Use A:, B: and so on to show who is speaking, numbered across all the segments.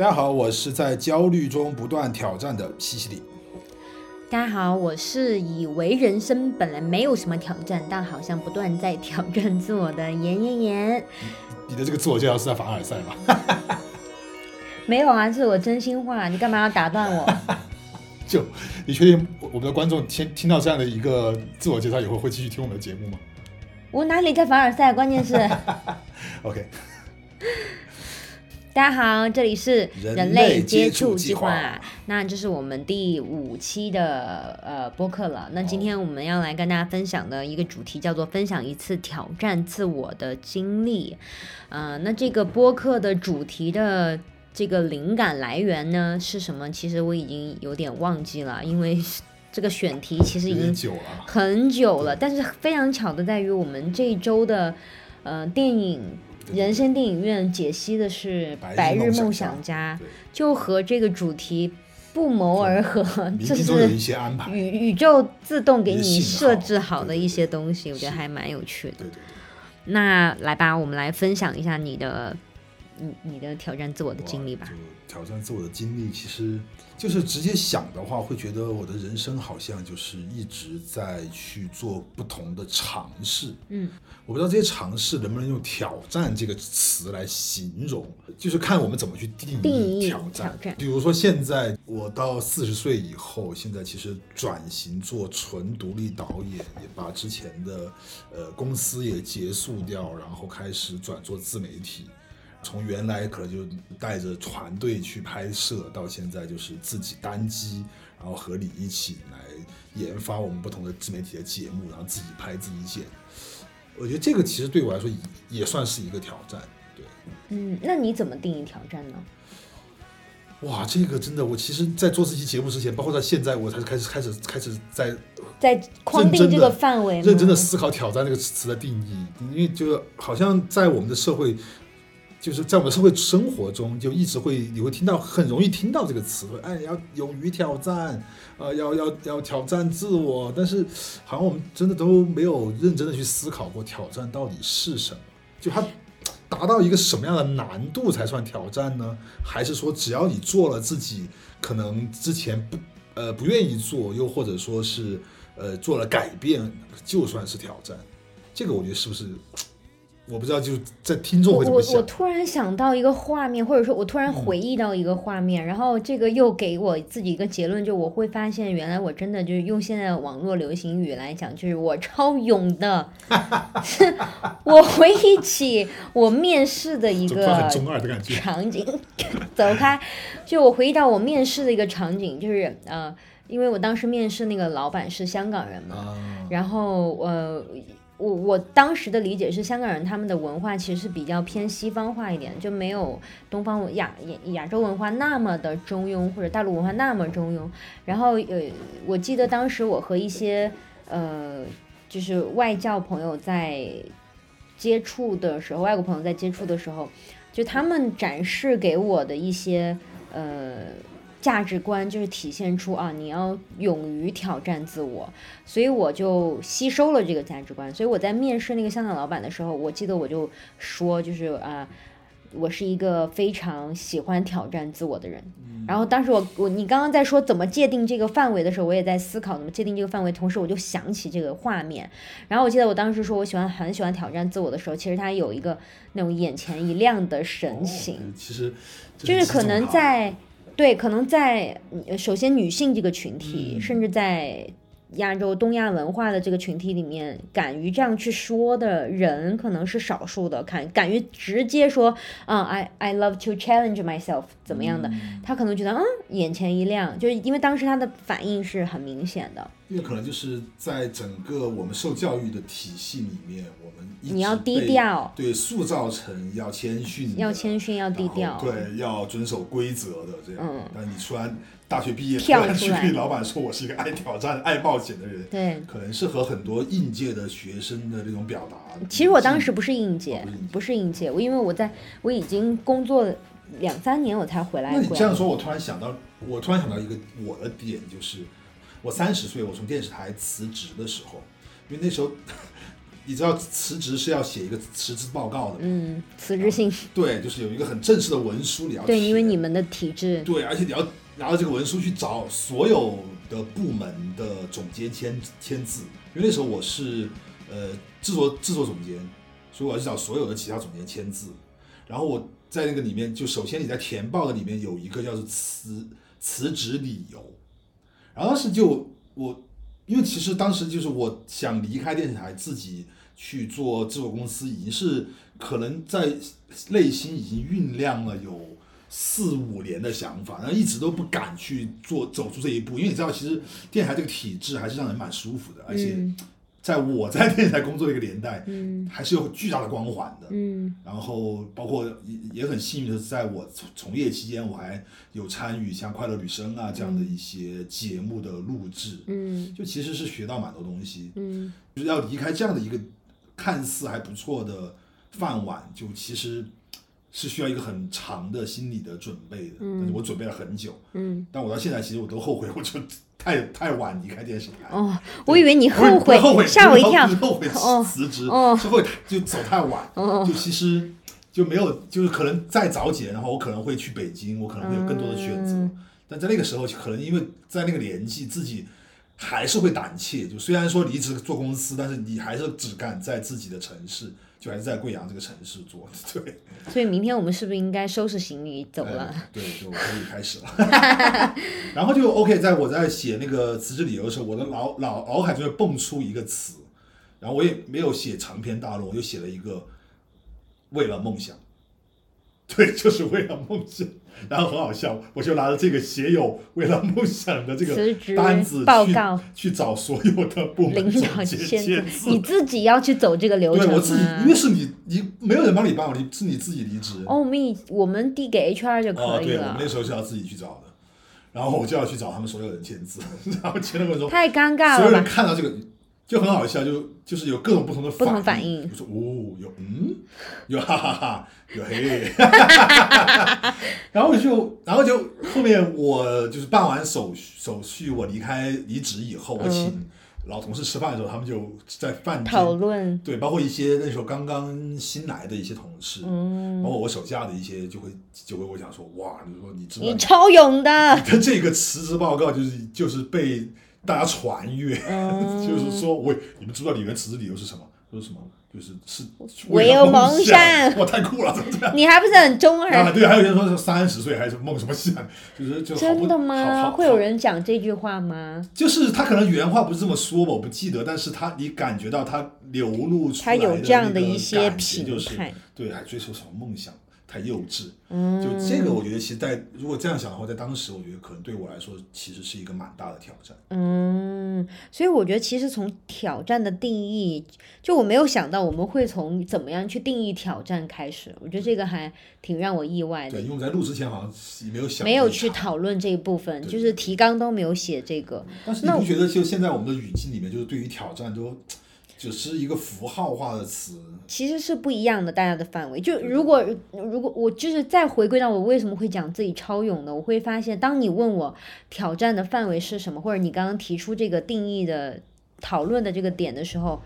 A: 大家好，我是在焦虑中不断挑战的西西里。
B: 大家好，我是以为人生本来没有什么挑战，但好像不断在挑战自我的妍妍妍。
A: 你的这个自我介绍是在凡尔赛吗？
B: 没有啊，这是我真心话，你干嘛要打断我？
A: 就你确定我们的观众听听到这样的一个自我介绍以后会继续听我们的节目吗？
B: 我哪里在凡尔赛？关键是
A: ，OK，
B: 大家好，这里是
A: 人类接
B: 接
A: 触计
B: 计
A: 划
B: 那这是我们第五期的呃播客了。那今天我们要来跟大家分享的一个主题叫做分享一次挑战自我的经历。呃，那这个播客的主题的这个灵感来源呢是什么？其实我已经有点忘记了，因为这个选题其实已经
A: 点久了。
B: 很久了，但是非常巧的在于，我们这一周的呃电影人生电影院解析的是《
A: 白
B: 白日梦
A: 想
B: 想家》，就和这个主题不谋而合，
A: 冥
B: 这是
A: 些安排。
B: 宇宇宙自动给你设置好的一些
A: 对
B: 东西，我觉得还蛮有趣的。
A: 对对对。
B: 那来吧，我们来分享一下你的你你的挑战自我的经历吧
A: 挑战自我的经历，其实就是直接想的话，会觉得我的人生好像就是一直在去做不同的尝试。
B: 嗯，
A: 我不知道这些尝试能不能用“挑战”这个词来形容，就是看我们怎么去定
B: 定义
A: 挑战。
B: 挑战
A: 比如说，现在我到四十岁以后，现在其实转型做纯独立导演，也把之前的呃公司也结束掉，然后开始转做自媒体。从原来可能就带着团队去拍摄，到现在就是自己单机，然后和你一起来研发我们不同的自媒体的节目，然后自己拍自己剪。我觉得这个其实对我来说也也算是一个挑战。对，
B: 嗯，那你怎么定义挑战呢？
A: 哇，这个真的，我其实，在做这期节目之前，包括到现在，我才开始开始开始在
B: 在框定这个范围，
A: 认真的思考“挑战”这个词的定义，因为就好像在我们的社会，就是在我们社会生活中，就一直会你会听到很容易听到这个词，哎，要勇于挑战，呃，要要要挑战自我，但是好像我们真的都没有认真的去思考过挑战到底是什么，就它达到一个什么样的难度才算挑战呢？还是说只要你做了自己可能之前不呃不愿意做，又或者说是呃做了改变，就算是挑战？这个我觉得是不是？我不知道，就是在听众
B: 我我我
A: 会怎么想？
B: 突然想到一个画面，或者说我突然回忆到一个画面，然后这个又给我自己一个结论，就我会发现原来我真的就是用现在网络流行语来讲，就是我超勇的。我回忆起我面试的一个
A: 中二的感觉？
B: 场景，走开。就我回忆到我面试的一个场景，就是呃，因为我当时面试那个老板是香港人嘛，
A: 啊，
B: 然后呃，我我当时的理解是，香港人他们的文化其实是比较偏西方化一点，就没有东方文亚亚亚洲文化那么的中庸，或者大陆文化那么中庸。然后呃，我记得当时我和一些呃，就是外教朋友在接触的时候，外国朋友在接触的时候，就他们展示给我的一些呃。价值观就是体现出啊，你要勇于挑战自我，所以我就吸收了这个价值观。所以我在面试那个香港老板的时候，我记得我就说，就是啊、我是一个非常喜欢挑战自我的人。然后当时我我你刚刚在说怎么界定这个范围的时候，我也在思考怎么界定这个范围，同时我就想起这个画面。然后我记得我当时说我喜欢很喜欢挑战自我的时候，其实他有一个那种眼前一亮的神情。
A: 哦其实
B: 就是可能
A: 在。
B: 在对，可能在呃首先女性这个群体，
A: 嗯。
B: 甚至在亚洲东亚文化的这个群体里面，敢于这样去说的人可能是少数的，敢敢于直接说，啊、i I love to challenge myself 怎么样的，他可能觉得嗯眼前一亮，就是因为当时他的反应是很明显的，
A: 因为可能就是在整个我们受教育的体系里面，我们一
B: 你要低调。
A: 对，塑造成要谦逊，
B: 要谦逊，要低调，
A: 对，要遵守规则的这样。
B: 嗯。
A: 但你突然大学毕业，突
B: 跳出来
A: 然去跟老板说我是一个 爱挑战、爱冒险的人，
B: 对。
A: 可能是和很多应届的学生的这种表达。
B: 其实我当时不是应届
A: 哦不是应届，
B: 不是应届，我因为我在我已经工作两三年，我才回来。
A: 那你这样说，我突然想到，我突然想到一个我的点，就是我三十岁，我从电视台辞职的时候，因为那时候 你知道辞职是要写一个辞职报告的？
B: 嗯，辞职信。
A: 对，就是有一个很正式的文书你要
B: 对，因为你们的体制，
A: 对，而且你要拿着这个文书去找所有的部门的总监签签字，因为那时候我是呃制作制作总监，所以我要去找所有的其他总监签字。然后我在那个里面，就首先你在填报的里面有一个叫做辞辞职理由，然后当时就我，因为其实当时就是我想离开电视台，自己去做制作公司，已经是可能在内心已经酝酿了有四五年的想法，然后一直都不敢去做走出这一步，因为你知道，其实电台这个体制还是让人蛮舒服的，而且
B: 嗯
A: 在我在电视台工作的一个年代，
B: 嗯。
A: 还是有巨大的光环的。
B: 嗯。
A: 然后包括也也很幸运的是，在我从从业期间，我还有参与像《快乐女声》啊这样的一些节目的录制，
B: 嗯。
A: 就其实是学到蛮多东西。
B: 嗯。
A: 就是要离开这样的一个看似还不错的饭碗，就其实是需要一个很长的心理的准备的。但是我准备了很久，
B: 嗯。
A: 但我到现在其实我都后悔，我就太太晚离开电视台。
B: 哦，我以为你后悔，
A: 后悔，
B: 吓我一跳
A: 不。是后悔
B: 哦
A: 辞职，
B: 哦
A: 是后悔就走太晚，
B: 哦
A: 就其实就没有，就是可能再早几年的话，我可能会去北京，我可能会有更多的选择。
B: 嗯
A: 但在那个时候，可能因为在那个年纪，自己还是会胆怯。就虽然说离职做公司，但是你还是只敢在自己的城市，就还是在贵阳这个城市做。对，
B: 所以明天我们是不是应该收拾行李走了？
A: 呃对，就可以开始了。然后就 OK，在我在写那个辞职理由的时候，我的脑脑脑海就会蹦出一个词，然后我也没有写长篇大论，我就写了一个为了梦想。对，就是为了梦想。然后很好笑，我就拿着这个写有为了梦想的这个
B: 辞职
A: 单子去
B: 报告
A: 去找所有的部门
B: 领导 签你自己要去走这个流程
A: 对我自己，因为？是你你没有人帮你办，你是你自己离职。
B: 哦，我们以我们递给 HR 就
A: 哦，对，我
B: 可以了
A: 们那。时候是要自己去找的，然后我就要去找他们所有人签字，然后签的过程中，
B: 太尴尬了
A: 所有人？看到这个就很好笑，就就是有各种不同的
B: 不同
A: 反
B: 反应。
A: 就说哦，有嗯，有哈哈哈，有嘿，然后就然后就后面我就是办完手手续，我离开离职以后，我请老同事吃饭的时候，他们就在饭
B: 嗯讨。论，
A: 对，包括一些那时候刚刚新来的一些同事，
B: 嗯，
A: 包括我手下的一些，就会就会跟我讲说，哇，你说你知道
B: 你超勇的，
A: 他这个辞职报告就是就是被大家传阅，
B: 嗯
A: 就是说我你们知道里面辞职理由是什么？说什么？就是是
B: 唯有
A: 梦
B: 梦想
A: 哇，太酷了，怎么这样？
B: 你还不是很中二
A: 啊，
B: 二？
A: 对，还有人说是三十岁还是梦什么想，就是就
B: 真的吗？会有人讲这句话吗？
A: 就是他可能原话不是这么说吧，我不记得，但是他你感觉到他流露出
B: 他
A: 来的
B: 有这样的一些
A: 感觉
B: 评
A: 就是
B: 判，
A: 对，还追求什么梦想，太幼稚。
B: 嗯，
A: 就这个，我觉得其实在如果这样想的话，在当时我觉得可能对我来说其实是一个蛮大的挑战。
B: 嗯，所以我觉得其实从挑战的定义，就我没有想到我们会从怎么样去定义挑战开始，我觉得这个还挺让我意外的
A: 对，。因为我在录之前好像也没有想，
B: 没有去。讨论这一部分，就是提纲都没有写这个。
A: 但是你不觉得就现在我们的语境里面，就是对于挑战都只是一个符号化的词？
B: 其实是不一样的，大家的范围。就如果如果我就是再回归到我为什么会讲自己超勇呢？我会发现，当你问我挑战的范围是什么，或者你刚刚提出这个定义的讨论的这个点的时候，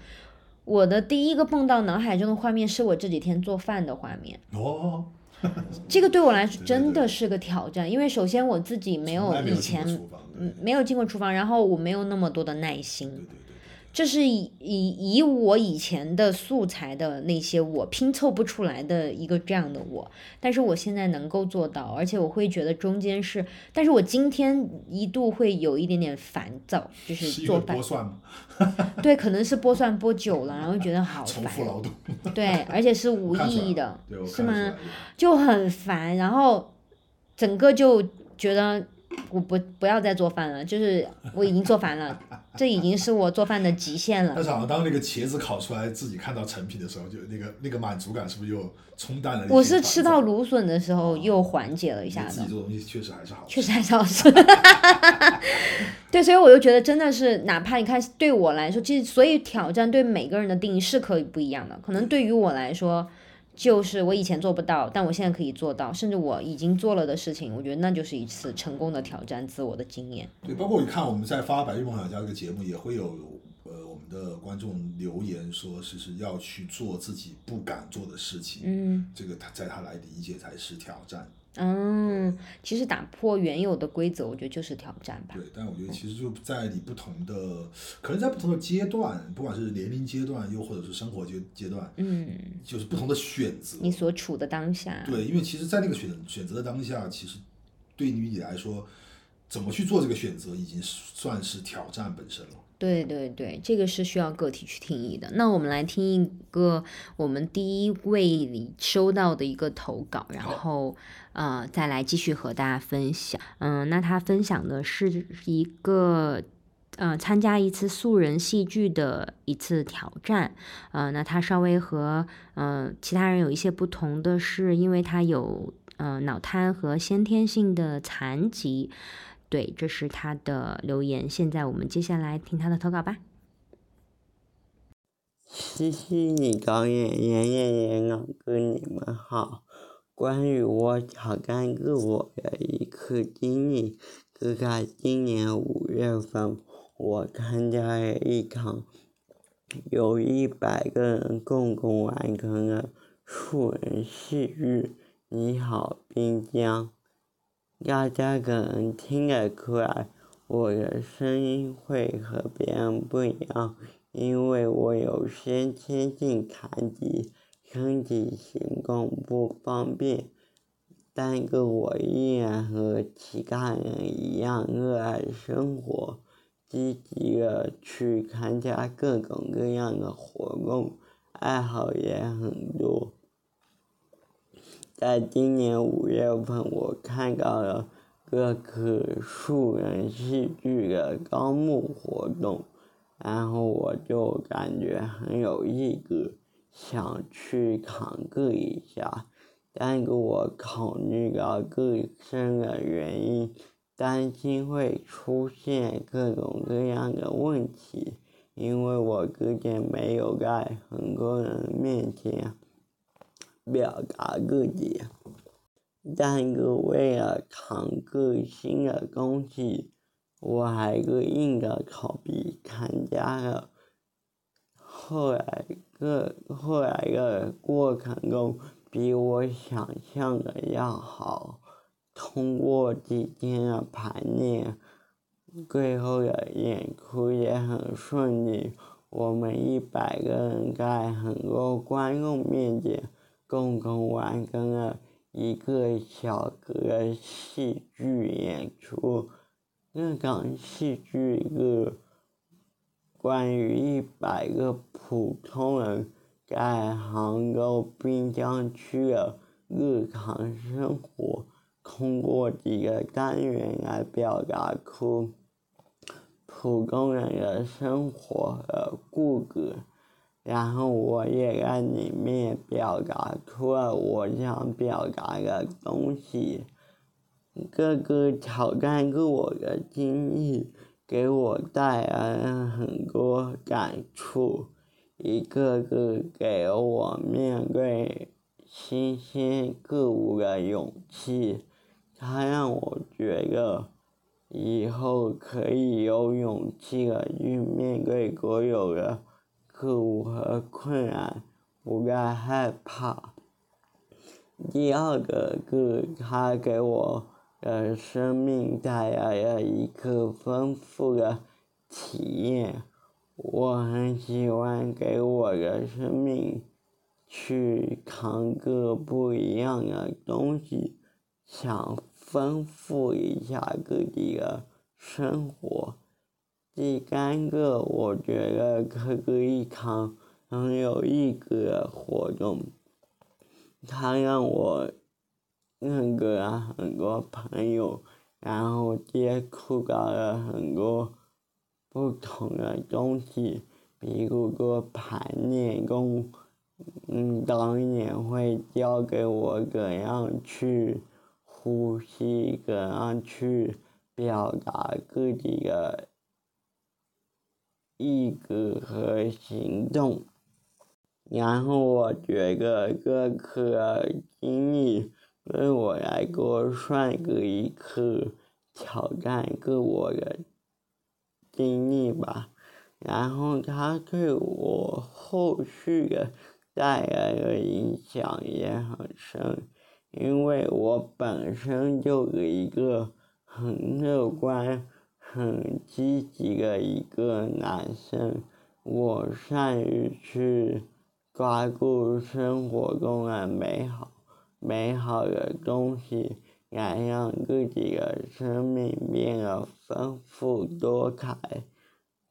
B: 我的第一个蹦到脑海中的画面是我这几天做饭的画面。
A: 哦，
B: 这个对我来说真的是个 挑战，因为首先我自己没
A: 有以
B: 前嗯没有进过厨房，然后我没有那么多的耐心。
A: 对对对
B: 这是以以以我以前的素材的那些我拼凑不出来的一个这样的我，但是我现在能够做到，而且我会觉得中间是，但是我今天一度会有一点点烦躁，就，
A: 是
B: 做饭
A: 为剥，蒜吗？
B: 对，可能是剥蒜剥久了，然后觉得好 烦，
A: 重复劳动，
B: 对，而且是无意义的，是吗？就很烦，然后整个就觉得我不不要再做饭了，就是我已经做烦了，这已经是我做饭的极限了
A: 但。是好像当那个茄子烤出来，自己看到成品的时候，就那个那个满足感是不是又冲淡了
B: 我？是吃到芦笋的时候又缓解了一下子
A: 你自己，做东西确实还是好吃。
B: 确实还是好吃。对，所以我就觉得真的是，哪怕你看对我来说，其实所以挑战对每个人的定义是可以不一样的。可能对于我来说，就是我以前做不到，但我现在可以做到，甚至我已经做了的事情，我觉得那就是一次成功的挑战自我的经验。
A: 对，包括你看我们在发《白日梦想家》这个节目，也会有呃我们的观众留言说，是是要去做自己不敢做的事情，
B: 嗯
A: 这个他在他来理解才是挑战。
B: 嗯，其实打破原有的规则，我觉得就是挑战吧。
A: 对，但我觉得其实就在你不同的，可能在不同的阶段，不管是年龄阶段，又或者是生活阶阶段，
B: 嗯，
A: 就是不同的选择。
B: 你所处的当下，
A: 对，因为其实，在那个选选择的当下，其实对于你来说，怎么去做这个选择，已经算是挑战本身了。
B: 对对对，这个是需要个体去定义的。那我们来听一个我们第一位里收到的一个投稿，然后呃再来继续和大家分享。嗯，那他分享的是一个。呃，参加一次素人戏剧的一次挑战，呃，那他稍微和呃其他人有一些不同的是，因为他有呃脑瘫和先天性的残疾，对，这是他的留言。现在我们接下来听他的投稿吧。
C: 西西里导演、妍妍妍老哥，你们好。关于我挑战自我的一次经历，是在今年五月份，我参加了一场由一百个人共同完成的素人戏剧《你好，滨江》。大家可能听得出来，我的声音会和别人不一样，因为我有先天性残疾，身体行动不方便。但是我依然和其他人一样热爱生活，积极的去参加各种各样的活动，爱好也很多。在今年五月份，我看到了个可数人戏剧的招募活动，然后我就感觉很有意思，想去尝试一下。但是我考虑到自身的原因，担心会出现各种各样的问题，因为我之前没有在很多人面前表达自己。但是为了尝试新的东西，我还是硬着头皮参加了。后来个后来的过程中，比我想象的要好。通过几天的排练，最后的演出也很顺利。我们一百个人在很多观众面前共同完成了一个小时的戏剧演出。那场戏剧是关于一百个普通人在杭州滨江区的日常生活，通过几个单元来表达出普通人的生活和故事。然后我也在里面表达出了我想表达的东西。这个挑战自我的经历给我带来了很多感触，一个个给了我面对新鲜事物的勇气。它让我觉得以后可以有勇气的去面对所有的事物和困难，不该害怕。第二个是它给我的生命带来了一个丰富的体验。我很喜欢给我的生命去尝个不一样的东西，想丰富一下自己的生活。第三个，我觉得这是一场很有意思的活动，它让我认识了很多朋友，然后接触到了很多不同的东西，比如说排练中，嗯，导演会教给我怎样去呼吸，怎样去表达自己的意志和行动。然后我觉得这次经历对我来说算是一次挑战自我的经历吧。然后他对我后续的带来的影响也很深，因为我本身就是一个很乐观、很积极的一个男生，我善于去抓住生活中的美好、美好的东西，来让自己的生命变得丰富多彩。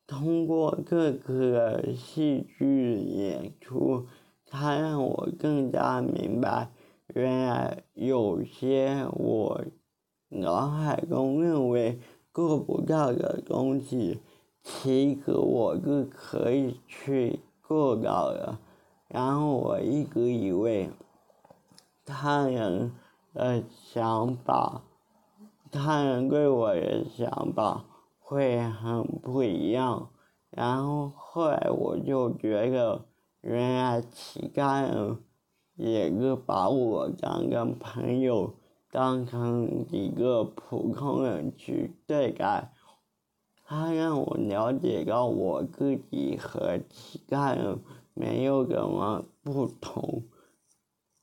C: 通过这次的戏剧演出，它让我更加明白，原来有些我脑海中认为做不到的东西，其实我是可以去做到的。然后我一直以为，他人的想法，他人对我的想法。会很不一样，然后后来我就觉得，原来其他人也是把我当个朋友，当成一个普通人去对待，他让我了解到我自己和其他人没有什么不同，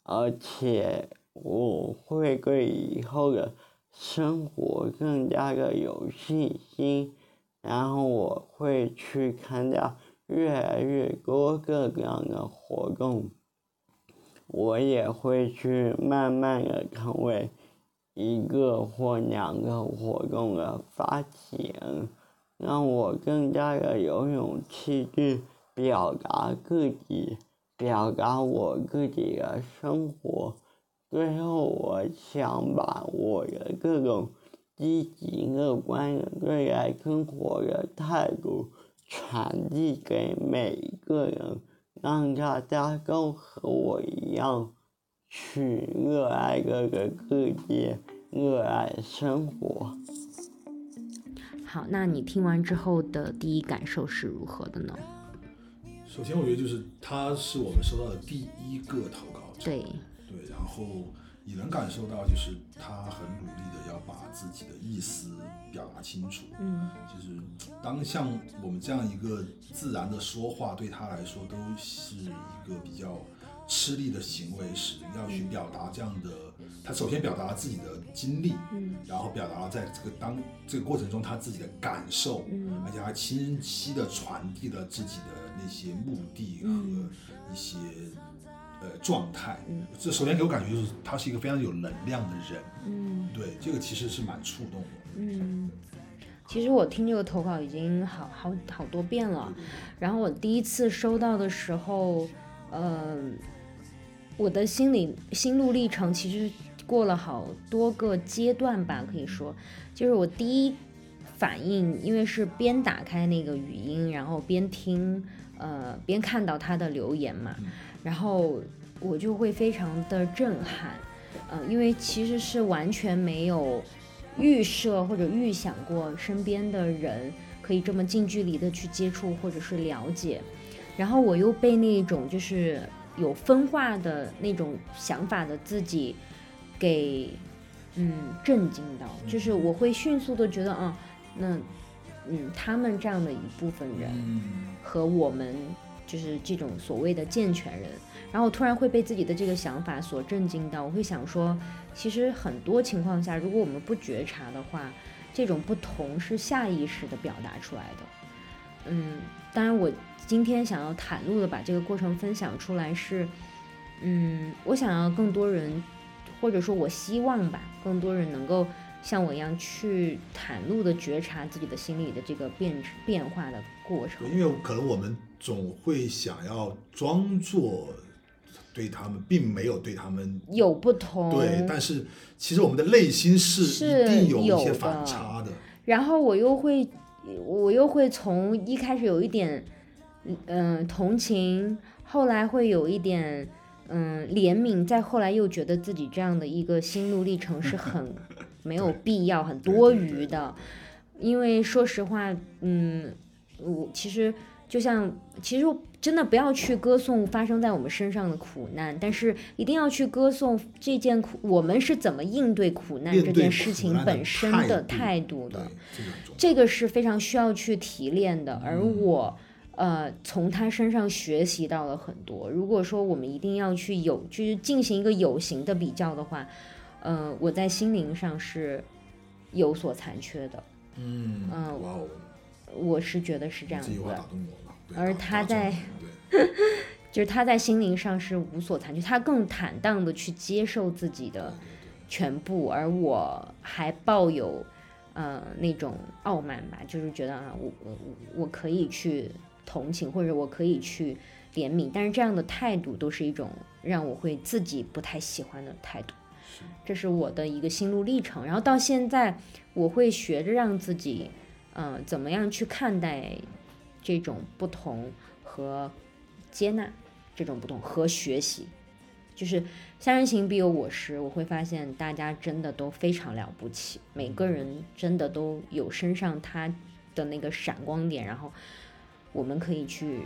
C: 而且我会对以后的。生活更加的有信心，然后我会去参加越来越多各样的活动，我也会去慢慢的成为一个或两个活动的发起人，让我更加的有勇气去表达自己，表达我自己的生活。最后，我想把我的各种积极乐观的对待生活的态度传递给每一个人，让大家都和我一样去热爱这个世界，热爱生活。
B: 好，那你听完之后的第一感受是如何的呢？
A: 首先，我觉得就是他是我们收到的第一个投稿者。
B: 对。
A: 对，然后你能感受到，就是他很努力的要把自己的意思表达清楚。
B: 嗯，
A: 就是当像我们这样一个自然的说话，对他来说都是一个比较吃力的行为时，要去表达这样的，他首先表达了自己的经历，
B: 嗯，
A: 然后表达了在这个当这个过程中他自己的感受，
B: 嗯，
A: 而且还清晰的传递了自己的那些目的和一些。呃，状态，
B: 嗯，
A: 这首先给我感觉就是他是一个非常有能量的人，
B: 嗯，
A: 对，这个其实是蛮触动的，
B: 嗯，其实我听这个投稿已经好好好多遍了，然后我第一次收到的时候，呃，我的心理心路历程其实过了好多个阶段吧，可以说，就是我第一反应，因为是边打开那个语音，然后边听，呃，边看到他的留言嘛。然后我就会非常的震撼，呃，因为其实是完全没有预设或者预想过身边的人可以这么近距离的去接触或者是了解，然后我又被那种就是有分化的那种想法的自己给嗯震惊到，就是我会迅速的觉得啊，那嗯他们这样的一部分人和我们。就是这种所谓的健全人，然后突然会被自己的这个想法所震惊到。我会想说，其实很多情况下，如果我们不觉察的话，这种不同是下意识的表达出来的。嗯，当然，我今天想要袒露的把这个过程分享出来是，嗯，我想要更多人，或者说我希望吧，更多人能够像我一样去袒露的觉察自己的心理的这个变变化的过程。
A: 因为可能我们。总会想要装作对他们，并没有对他们
B: 有不同。
A: 对，但是其实我们的内心是一定有一些反差的。
B: 然后我又会，我又会从一开始有一点，嗯，同情，后来会有一点，嗯，怜悯，再后来又觉得自己这样的一个心路历程是很 没有必要、很多余的。因为说实话，嗯，我其实。就像其实真的不要去歌颂发生在我们身上的苦难，但是一定要去歌颂这件苦，我们是怎么应对苦难这件事情本身的
A: 态
B: 态度的。，
A: 这个
B: 是非常需要去提炼的，而
A: 嗯
B: 我。呃，从他身上学习到了很多。如果说我们一定要去有，就是进行一个有形的比较的话，呃，我在心灵上是有所残缺的。
A: 嗯，
B: 嗯
A: 哇哦，
B: 我是觉得是这样子的而他在 就是他在心灵上是无所残缺，他更坦荡的去接受自己的全部，而我还抱有呃那种傲慢吧，就是觉得啊，我我我我可以去同情，或者我可以去怜悯，但是这样的态度都是一种让我会自己不太喜欢的态度。这是我的一个心路历程，然后到现在，我会学着让自己，嗯、怎么样去看待这种不同和接纳这种不同和学习，就是三人行必有我师。我会发现大家真的都非常了不起，每个人真的都有身上他的那个闪光点，然后我们可以去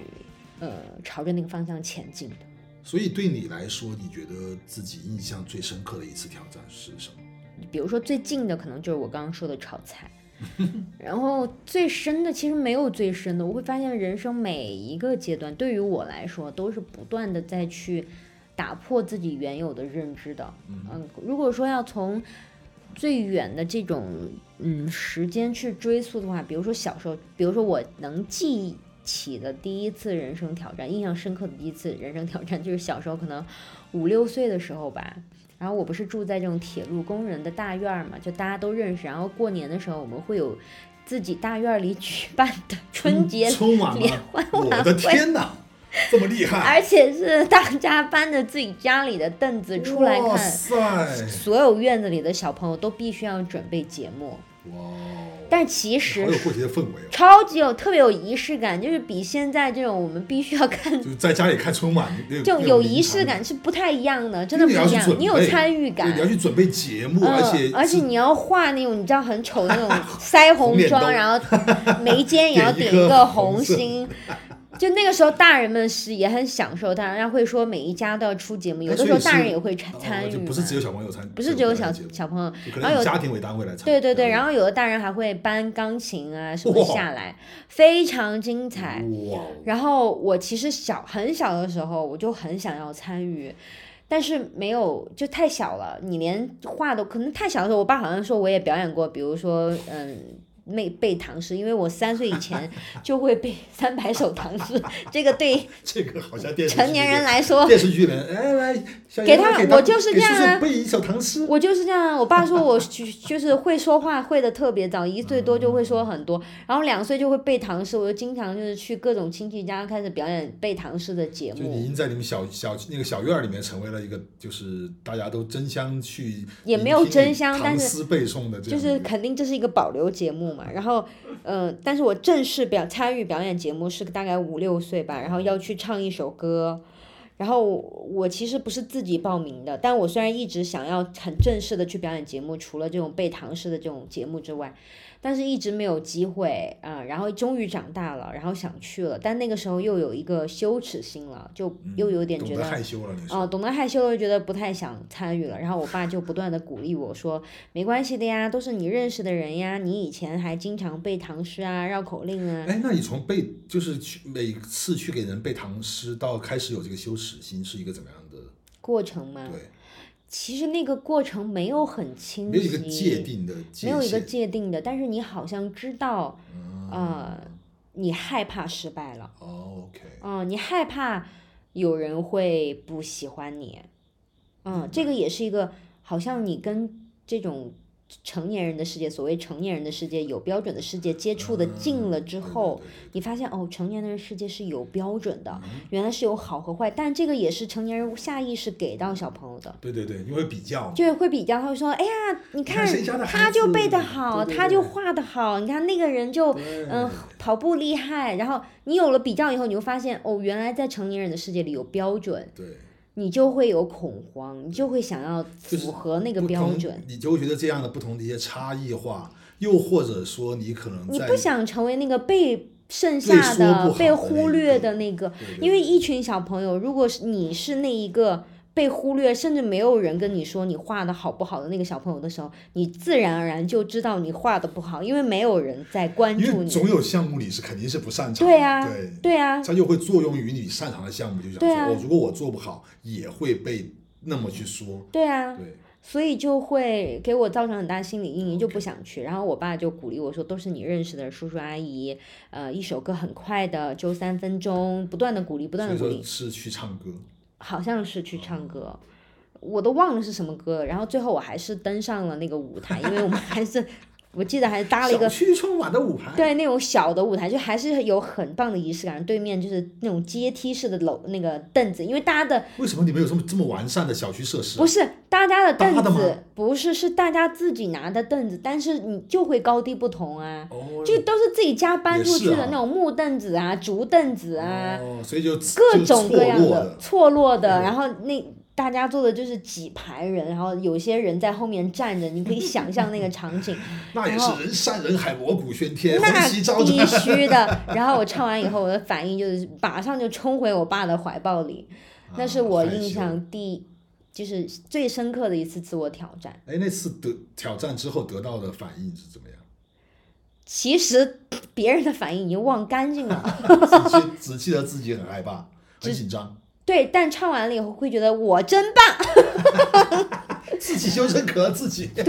B: 呃朝着那个方向前进的。
A: 所以对你来说，你觉得自己印象最深刻的一次挑战是什么？
B: 比如说最近的可能就是我刚刚说的炒菜，然后最深的其实没有最深的，我会发现人生每一个阶段对于我来说都是不断的在去打破自己原有的认知的。嗯，如果说要从最远的这种嗯时间去追溯的话，比如说小时候，比如说我能记起的第一次人生挑战，印象深刻的第一次人生挑战，就是小时候可能五六岁的时候吧。然后我不是住在这种铁路工人的大院儿嘛，就大家都认识。然后过年的时候，我们会有自己大院儿里举办的 春节联
A: 吗？
B: 欢
A: 我的
B: 晚会，
A: 天哪，这么厉害！
B: 而且是大家搬着自己家里的凳子出来看，所有院子里的小朋友都必须要准备节目。但其实
A: 好有过节的氛围哦。
B: 超级有特别有仪式感，就是比现在这种我们必须要看
A: 就在家里看春晚，那
B: 就有仪式感是不太一样的，真的不一样。
A: 你
B: 有参与感
A: 你，要去准备节目，
B: 嗯，
A: 而且
B: 而且你要画那种你知道很丑的那种腮红 妆，
A: 红
B: 然后眉间也要
A: 点一
B: 个
A: 红
B: 心。就那个时候，大人们是也很享受，当然会说每一家都要出节目，有的时候大人也会参与
A: 不是只有小朋友参，
B: 不是只有小小朋友，然后有
A: 家庭为单位来参。
B: 对对对，然
A: 后
B: 后有的大人还会搬钢琴啊什么下来，非常精彩。然后我其实小很小的时候，我就很想要参与，但是没有，就太小了。你连话都可能太小的时候，我爸好像说我也表演过，比如说嗯。背背唐诗，因为我三岁以前就会背三百首唐诗，这个对
A: 这个好像电视
B: 成年人来说，
A: 电视剧人，哎来，小
B: 给他我就是这样啊
A: 背一首唐诗。
B: 我就是这样。我爸说我就就是会说话，会的特别早，一岁多就会说很多，然后两岁就会背唐诗，我就经常就是去各种亲戚家开始表演背唐诗的节目
A: 就你已。经在你们小小那个小院儿里面成为了一个，就是大家都争相去
B: 也没有争相但是
A: 唐诗背诵的
B: 就是肯定这是一个保留节目然后，嗯、但是我正式表参与表演节目是大概五六岁吧，然后要去唱一首歌，然后我其实不是自己报名的，但我虽然一直想要很正式的去表演节目，除了这种背唐诗的这种节目之外，但是一直没有机会啊、然后终于长大了，然后想去了，但那个时候又有一个羞耻心了，就又有点觉得
A: 害羞了，
B: 哦，懂得害羞了，就觉得不太想参与了。然后我爸就不断的鼓励我说：“没关系的呀，都是你认识的人呀，你以前还经常背唐诗啊、绕口令啊。
A: 哎，那你从背就是去每次去给人背唐诗到开始有这个羞耻心，是一个怎么样的？
B: 过程吗，
A: 对，
B: 其实那个过程没有很清晰，
A: 没有一个界定的界，
B: 没有一个界定的，但是你好像知道，呃，你害怕失败了，
A: 哦，OK，
B: 嗯、你害怕有人会不喜欢你，嗯，这个也是一个好像你跟这种成年人的世界，所谓成年人的世界有标准的世界接触的近了之后，你发现哦，成年人的世界是有标准的，原来是有好和坏，但这个也是成年人下意识给到小朋友的。
A: 对对对，因为比较
B: 就是会比较，他会说：“哎呀，你看他就背得好，他就画得好，你看那个人就嗯跑步厉害。”然后你有了比较以后，你会发现哦，原来在成年人的世界里有标准，
A: 对，
B: 你就会有恐慌，你就会想要符合那个标准。
A: 你就会觉得这样的不同的一些差异化，又或者说你可能
B: 你不想成为那个被剩下
A: 的
B: 被忽略的那个，因为一群小朋友，如果是你是那一个被忽略，甚至没有人跟你说你画的好不好的那个小朋友的时候，你自然而然就知道你画的不好，因为没有人在关注你。
A: 总有项目你是肯定是不擅长的，
B: 对啊
A: 对，
B: 对啊，
A: 它就会作用于你擅长的项目，就想说，
B: 对啊
A: 哦，如果我做不好，也会被那么去说，
B: 对啊，
A: 对，
B: 所以就会给我造成很大心理阴影，就不想去。然后我爸就鼓励我说：“都是你认识的叔叔阿姨，呃，一首歌很快的，就三分钟，不断的鼓励，不断的鼓励。
A: 是去唱歌，
B: 好像是去唱歌，我都忘了是什么歌了。然后最后我还是登上了那个舞台，因为我们还是我记得还是搭了一个
A: 小区春晚的舞台，
B: 对那种小的舞台，就还是有很棒的仪式感。对面就是那种阶梯式的楼那个凳子，因为大家的
A: 为什么你们有这么这么完善的小区设施啊？
B: 不是大家的凳子，不是是大家自己拿的凳子，但是你就会高低不同啊。
A: 哦，
B: 就都是自己家搬出去的那种木凳子啊、竹凳子啊，
A: 哦，所以就
B: 各种各样的
A: 错落的
B: 错落的，
A: 嗯
B: 然后那大家坐的就是几排人，然后有些人在后面站着，你可以想象那个场景，
A: 那也是人山人海，锣鼓喧天，
B: 必。须的。然后我唱完以后，我的反应就是马上就冲回我爸的怀抱里，那是我印象第就是最深刻的一次自我挑战。
A: 哎，那次得挑战之后得到的反应是怎么样？
B: 其实别人的反应已经忘干净了
A: 只记只记得自己很害怕，很紧张，
B: 对，但唱完了以后会觉得我真棒。
A: 自己就认可自己对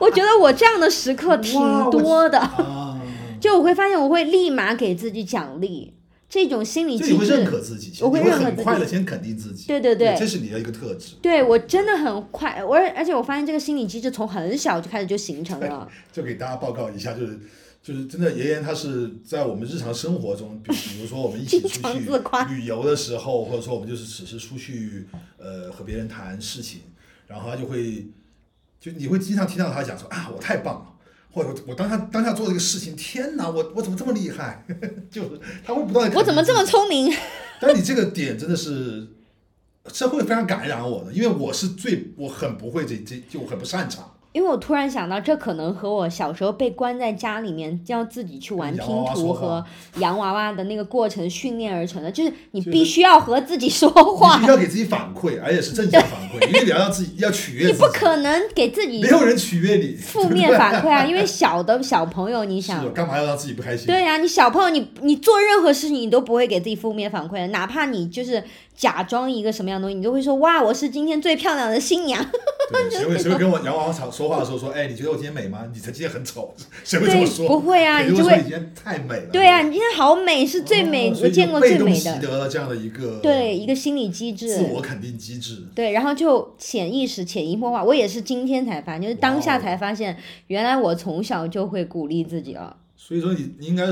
B: 我觉得我这样的时刻挺多的。
A: 啊，
B: 就我会发现，我会立马给自己奖励，这种心理机
A: 制你会认
B: 制，
A: 可自己，
B: 我会
A: 你会
B: 认可自己
A: 很快的先肯定自己，
B: 对对对
A: 这是你的一个特质。
B: 对我真的很快，我而且我发现这个心理机制从很小就开始就形成了。
A: 就给大家报告一下，就是就是真的，妍妍她是在我们日常生活中，比比如说我们一起出去旅游的时候，或者说我们就是只是出去呃和别人谈事情，然后她就会就你会经常听到她讲说啊我太棒了。或者我我当下当下做这个事情，天哪，我我怎么这么厉害？就是她会不断的。
B: 我怎么这么？聪明？
A: 但你这个点真的是，这会非常感染我的，因为我是最我很不会这这就很不擅长。
B: 因为我突然想到，这可能和我小时候被关在家里面，要自己去玩拼图和洋娃娃的那个过程训练而成的，就是你必须要和自己说话
A: 必须，要给自己反馈，而且是正向反馈，你要让自己要取悦。
B: 你不可能给自己
A: 没有人取悦你，
B: 负面反馈啊，因为小的小朋友，你想，
A: 干嘛要让自己不开心？
B: 对呀、你小朋友你，你做任何事情你都不会给自己负面反馈的，哪怕你就是假装一个什么样的东西，你就会说哇，我是今天最漂亮的新娘。
A: 对，谁会谁会跟我洋娃娃吵说话的时候说，哎，你觉得我今天美吗？你才今天很丑，谁会这么，说？
B: 不会啊，你就会
A: 今天太美了。
B: 对啊，你今天好美，是最美，
A: 哦
B: 我见过最美的。
A: 习得了这样的一个
B: 对，一个心理机制自。
A: 我肯定机制。
B: 对，然后就潜意识、潜移默化，我也是今天才发现，就是当下才发现，原来我从小就会鼓励自己了。
A: 所以说你你应该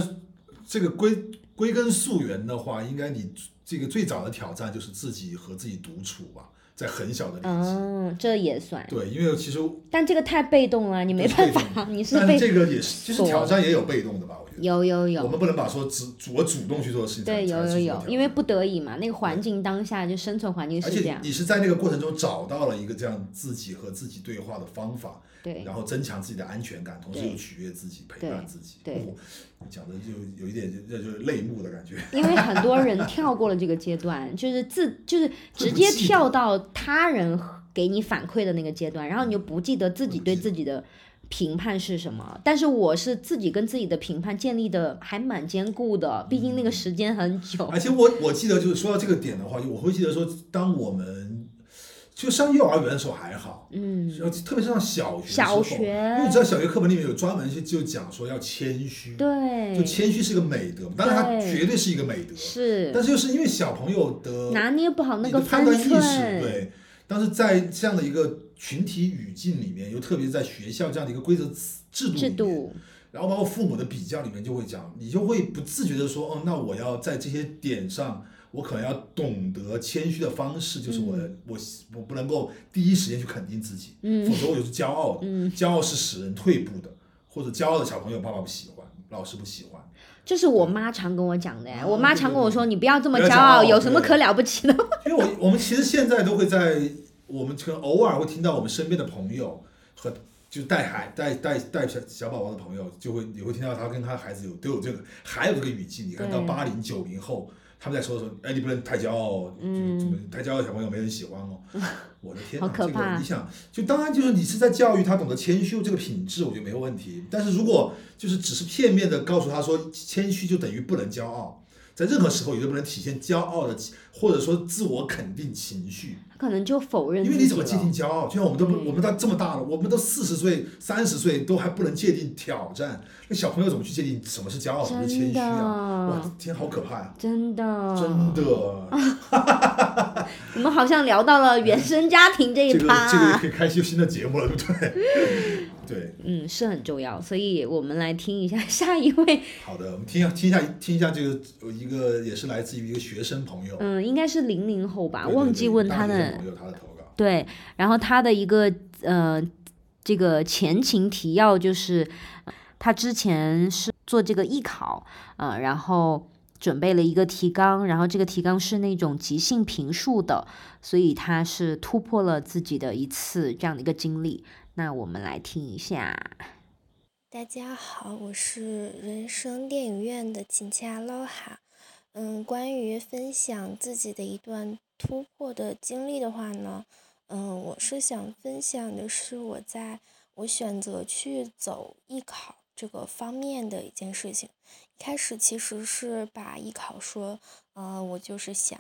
A: 这个归归根溯源的话，应该你这个最早的挑战就是自己和自己独处吧，在很小的年纪。
B: 嗯，这也算，
A: 对，因为其实
B: 但这个太被动了，你没办法，你是
A: 但这个也是，其实挑战也有被动的吧，我觉得。
B: 有有
A: 我，们不能把说只主我主动去做的事情
B: 对，有有有因为不得已嘛，那个环境当下就生存环境
A: 而且
B: 是这样，
A: 你是在那个过程中找到了一个这样自己和自己对话的方法，
B: 对
A: 然后增强自己的安全感，同时又取悦自己、陪伴自己。
B: 对
A: 哦你讲的就有一点就就是泪目的感觉。
B: 因为 很多人跳过了这个阶段，就是自就是直接跳到他人给你反馈的那个阶段，然后你就不记得自己对自己的评判是什么。但是我是自己跟自己的评判建立的还蛮坚固的，毕竟那个时间很久。
A: 而且我我记得就是说到这个点的话，我会记得说，当我们就上幼儿园的时候还好，
B: 嗯，
A: 然后特别是上小学
B: 小
A: 候
B: 学
A: 因为你知道小学课本里面有专门去就讲说要谦虚，
B: 对
A: 就，谦虚是一个美德，当然它绝对是一个美德，
B: 是
A: 但是就是因为小朋友的
B: 拿捏不好那个
A: 判断意识，对。但是在这样的一个群体语境里面，又特别在学校这样的一个规则制度里面
B: 制度，
A: 然后包括父母的比较里面就会讲，你就会不自觉的说，哦，那我要在这些点上，我可能要懂得谦虚的方式，就是我、我我不能够第一时间去肯定自己，
B: 嗯
A: 否则我就是骄傲的，
B: 嗯
A: 骄傲是使人退步的，或者骄傲的小朋友爸爸不喜欢，老师不喜欢，
B: 这是我妈常跟我讲的呀。
A: 啊
B: 我妈常跟我说：“你不要这么骄
A: 傲，
B: 有什么可了不起的
A: 因为我我们其实现在都会在我们可能偶尔会听到我们身边的朋友和就带孩带带带小小宝宝的朋友，就会你会听到他跟他孩子有都有这个，还有这个语气。你看到
B: 对
A: 八零九零后，他们在说说，哎，你不能太骄傲哦，
B: 嗯
A: 就怎么太骄傲小朋友没人喜欢哦。我的天哪，这个你想，就当然就是你是在教育他懂得谦虚这个品质，我觉得没有问题。但是如果就是只是片面的告诉他说谦虚就等于不能骄傲，在任何时候也都不能体现骄傲的或者说自我肯定情绪。
B: 他可能就否认
A: 因为你怎么界定。骄傲？就像我们都不，我们到这么大了，我们都四十岁、三十岁都还不能界定挑战，那小朋友怎么去界定什么是骄傲，什么是谦虚啊？哇，天，好可怕呀、
B: 真的，
A: 真的，
B: 我们好像聊到了原生家庭这一
A: 这个
B: 趴、
A: 这个也可以开一期新的节目了，对不对？对，
B: 嗯，是很重要，所以我们来听一下下一位，
A: 好的，我们听一下，听一下，听一下这个有一个也是来自于一个学生朋友，
B: 嗯，应该是零零后吧，
A: 对对
B: 忘记问他的对，然后他的一个呃，这个前情提要就是，他之前是做这个艺考，呃，然后准备了一个提纲，然后这个提纲是那种即兴评述的，所以他是突破了自己的一次这样的一个经历。那我们来听一下。
D: 大家好，我是人生电影院的请假 Loha。嗯，关于分享自己的一段突破的经历的话呢，嗯，我是想分享的是我在我选择去走艺考这个方面的一件事情。一开始其实是把艺考说，嗯，我就是想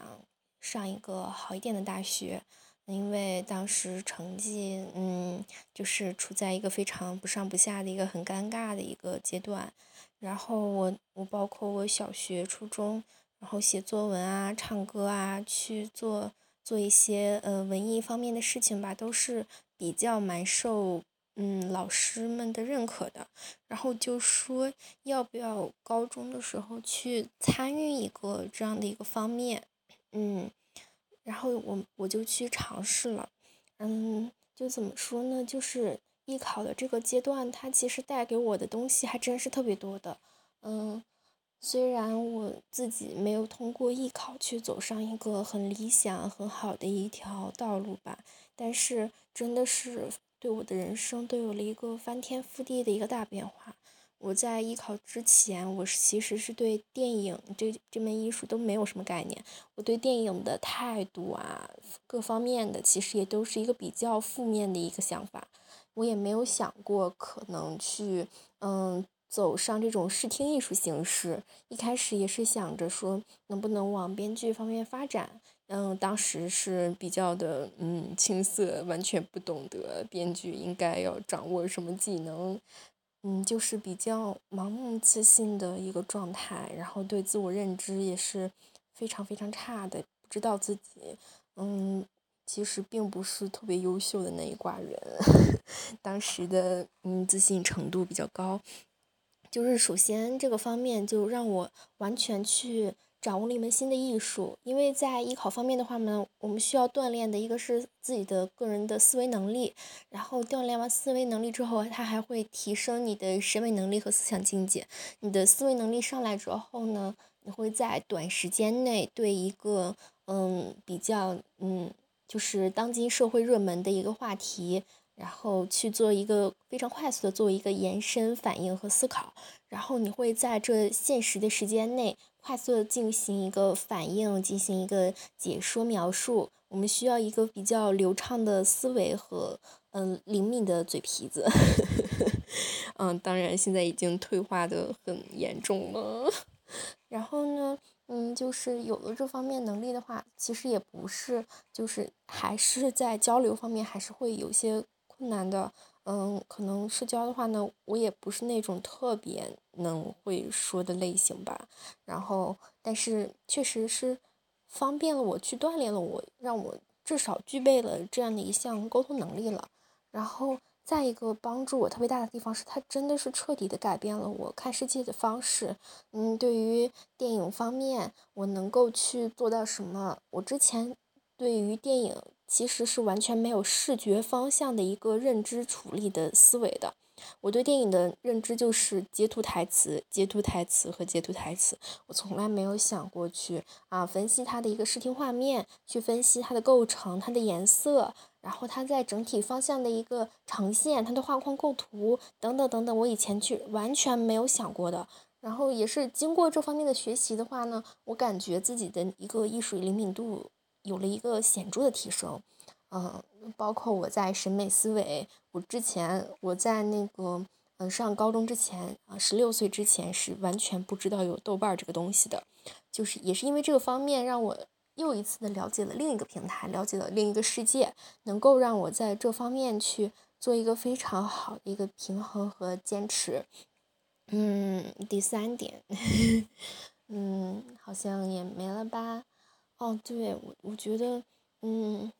D: 上一个好一点的大学。因为当时成绩，嗯，就是处在一个非常不上不下的一个很尴尬的一个阶段，然后我我包括我小学、初中，然后写作文啊、唱歌啊，去做做一些呃文艺方面的事情吧，都是比较蛮受嗯老师们的认可的。然后就说要不要高中的时候去参与一个这样的一个方面，嗯。然后我我就去尝试了，嗯，就怎么说呢？就是艺考的这个阶段，它其实带给我的东西还真是特别多的，嗯，虽然我自己没有通过艺考去走上一个很理想、很好的一条道路吧，但是真的是对我的人生都有了一个翻天覆地的一个大变化。我在艺考之前，我其实是对电影这这门艺术都没有什么概念。我对电影的态度啊，各方面的其实也都是一个比较负面的一个想法。我也没有想过可能去嗯走上这种视听艺术形式。一开始也是想着说能不能往编剧方面发展。嗯，当时是比较的嗯青涩，完全不懂得编剧应该要掌握什么技能。嗯，就是比较盲目自信的一个状态，然后对自我认知也是非常非常差的，不知道自己，嗯，其实并不是特别优秀的那一挂人，当时的嗯自信程度比较高，就是首先这个方面就让我完全去。掌握了一门新的艺术，因为在艺考方面的话呢，我们需要锻炼的一个是自己的个人的思维能力，然后锻炼完思维能力之后，它还会提升你的审美能力和思想境界。你的思维能力上来之后呢，你会在短时间内对一个嗯比较嗯就是当今社会热门的一个话题，然后去做一个非常快速的做一个延伸反应和思考，然后你会在这限时的时间内。快速的进行一个反应，进行一个解说描述。我们需要一个比较流畅的思维和嗯灵敏的嘴皮子。嗯，当然现在已经退化的很严重了。然后呢，嗯，就是有了这方面能力的话，其实也不是，就是还是在交流方面还是会有些难的。嗯，可能社交的话呢，我也不是那种特别能会说的类型吧。然后，但是确实是方便了我去锻炼了我，让我至少具备了这样的一项沟通能力了。然后，再一个帮助我特别大的地方是，它真的是彻底的改变了我看世界的方式。嗯，对于电影方面，我能够去做到什么？我之前对于电影。其实是完全没有视觉方向的一个认知处理的思维的。我对电影的认知就是截图台词、截图台词和截图台词。我从来没有想过去啊分析它的一个视听画面，去分析它的构成、它的颜色，然后它在整体方向的一个呈现，它的画框构图等等等等，我以前去完全没有想过的。然后也是经过这方面的学习的话呢，我感觉自己的一个艺术灵敏度有了一个显著的提升。嗯，包括我在审美思维，我之前我在那个嗯上高中之前啊，十六岁之前是完全不知道有豆瓣这个东西的，就是也是因为这个方面让我又一次的了解了另一个平台，了解了另一个世界，能够让我在这方面去做一个非常好的一个平衡和坚持。嗯，第三点，嗯，好像也没了吧？哦，对，我我觉得，嗯，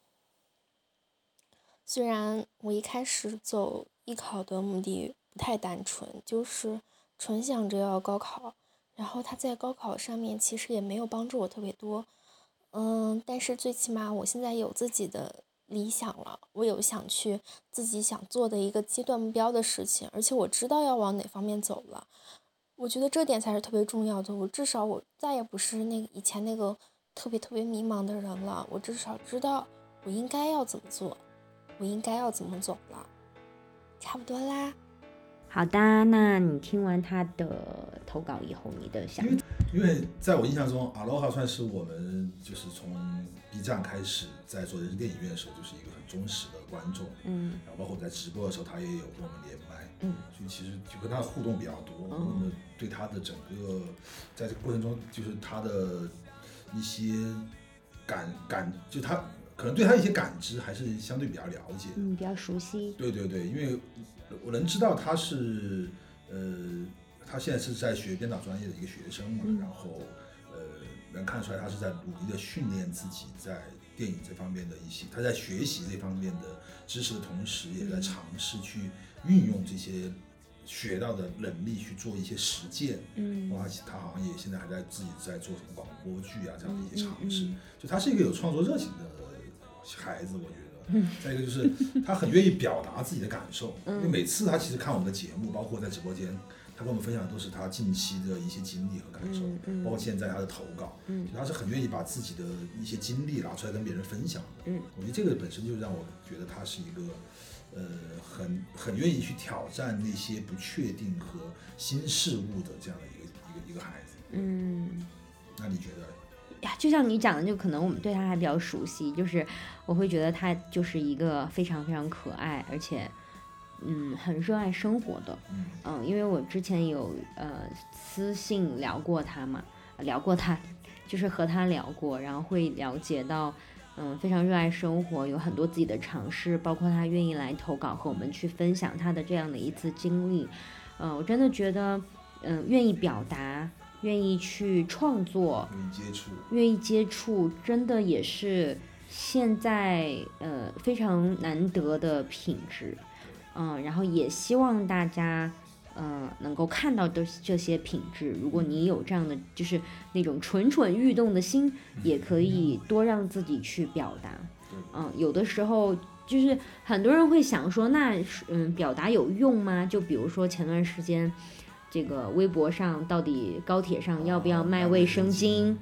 D: 虽然我一开始走艺考的目的不太单纯，就是纯想着要高考，然后他在高考上面其实也没有帮助我特别多，嗯，但是最起码我现在有自己的。理想了，我有想去自己想做的一个阶段目标的事情，而且我知道要往哪方面走了。我觉得这点才是特别重要的。我至少我再也不是那以前那个特别特别迷茫的人了。我至少知道我应该要怎么做，我应该要怎么走了。差不多啦。
B: 好的，那你听完他的投稿以后，你的想？
A: 因为在我印象中，阿罗哈算是我们就是从 B 站开始在做人生电影院的时候，就是一个很忠实的观众。
B: 嗯。
A: 然后包括在直播的时候，他也有跟我们连麦。
B: 嗯。
A: 所以其实就跟他互动比较多。嗯。那么对他的整个在这个过程中，就是他的一些感感，就他可能对他一些感知还是相对比较了解。
B: 嗯，比较熟悉。
A: 对对对，因为。我能知道他是，呃，他现在是在学编导专业的一个学生嘛，然后，呃，能看出来他是在努力的训练自己在电影这方面的一些，他在学习这方面的知识的同时，也在尝试去运用这些学到的能力去做一些实践。
B: 嗯，
A: 哇，他好像也现在还在自己在做什么广播剧啊这样的一些尝试，就他是一个有创作热情的孩子，我觉得。嗯再一个就是他很愿意表达自己的感受，因为每次他其实看我们的节目，包括在直播间，他跟我们分享的都是他近期的一些经历和感受，包括现在他的投稿，嗯他是很愿意把自己的一些经历拿出来跟别人分享的。嗯我觉得这个本身就让我觉得他是一个，呃，很很愿意去挑战那些不确定和新事物的这样的一个一个一个孩子。
B: 嗯，
A: 那你觉得？
B: 就像你讲的，就可能我们对他还比较熟悉，就是我会觉得他就是一个非常非常可爱，而且，嗯，很热爱生活的，嗯，因为我之前有呃私信聊过他嘛，聊过他，就是和他聊过，然后会了解到，嗯，非常热爱生活，有很多自己的尝试，包括他愿意来投稿和我们去分享他的这样的一次经历，嗯，我真的觉得，嗯，愿意表达。愿意去创作，
A: 愿意接触，
B: 愿意接触，真的也是现在呃非常难得的品质，嗯，然后也希望大家嗯能够看到的这些品质。如果你有这样的就是那种蠢蠢欲动的心，也可以多让自己去表达。嗯，有的时候就是很多人会想说，那嗯表达有用吗？就比如说前段时间。这个微博上到底高铁上要不要卖卫生巾？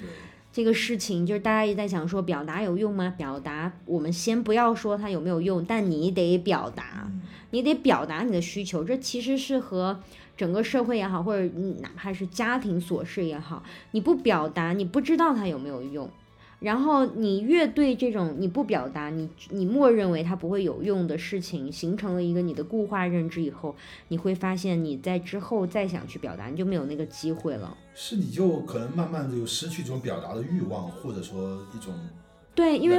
B: 这个事情就是大家也在想说，表达有用吗？表达我们先不要说它有没有用，但你得表达，你得表达你的需求。这其实是和整个社会也好，或者哪怕是家庭琐事也好，你不表达，你不知道它有没有用。然后你越对这种你不表达，你你默认为它不会有用的事情，形成了一个你的固化认知以后，你会发现你在之后再想去表达，你就没有那个机会了。
A: 是，你就可能慢慢的就失去这种表达的欲望，或者说一种
B: 对，因为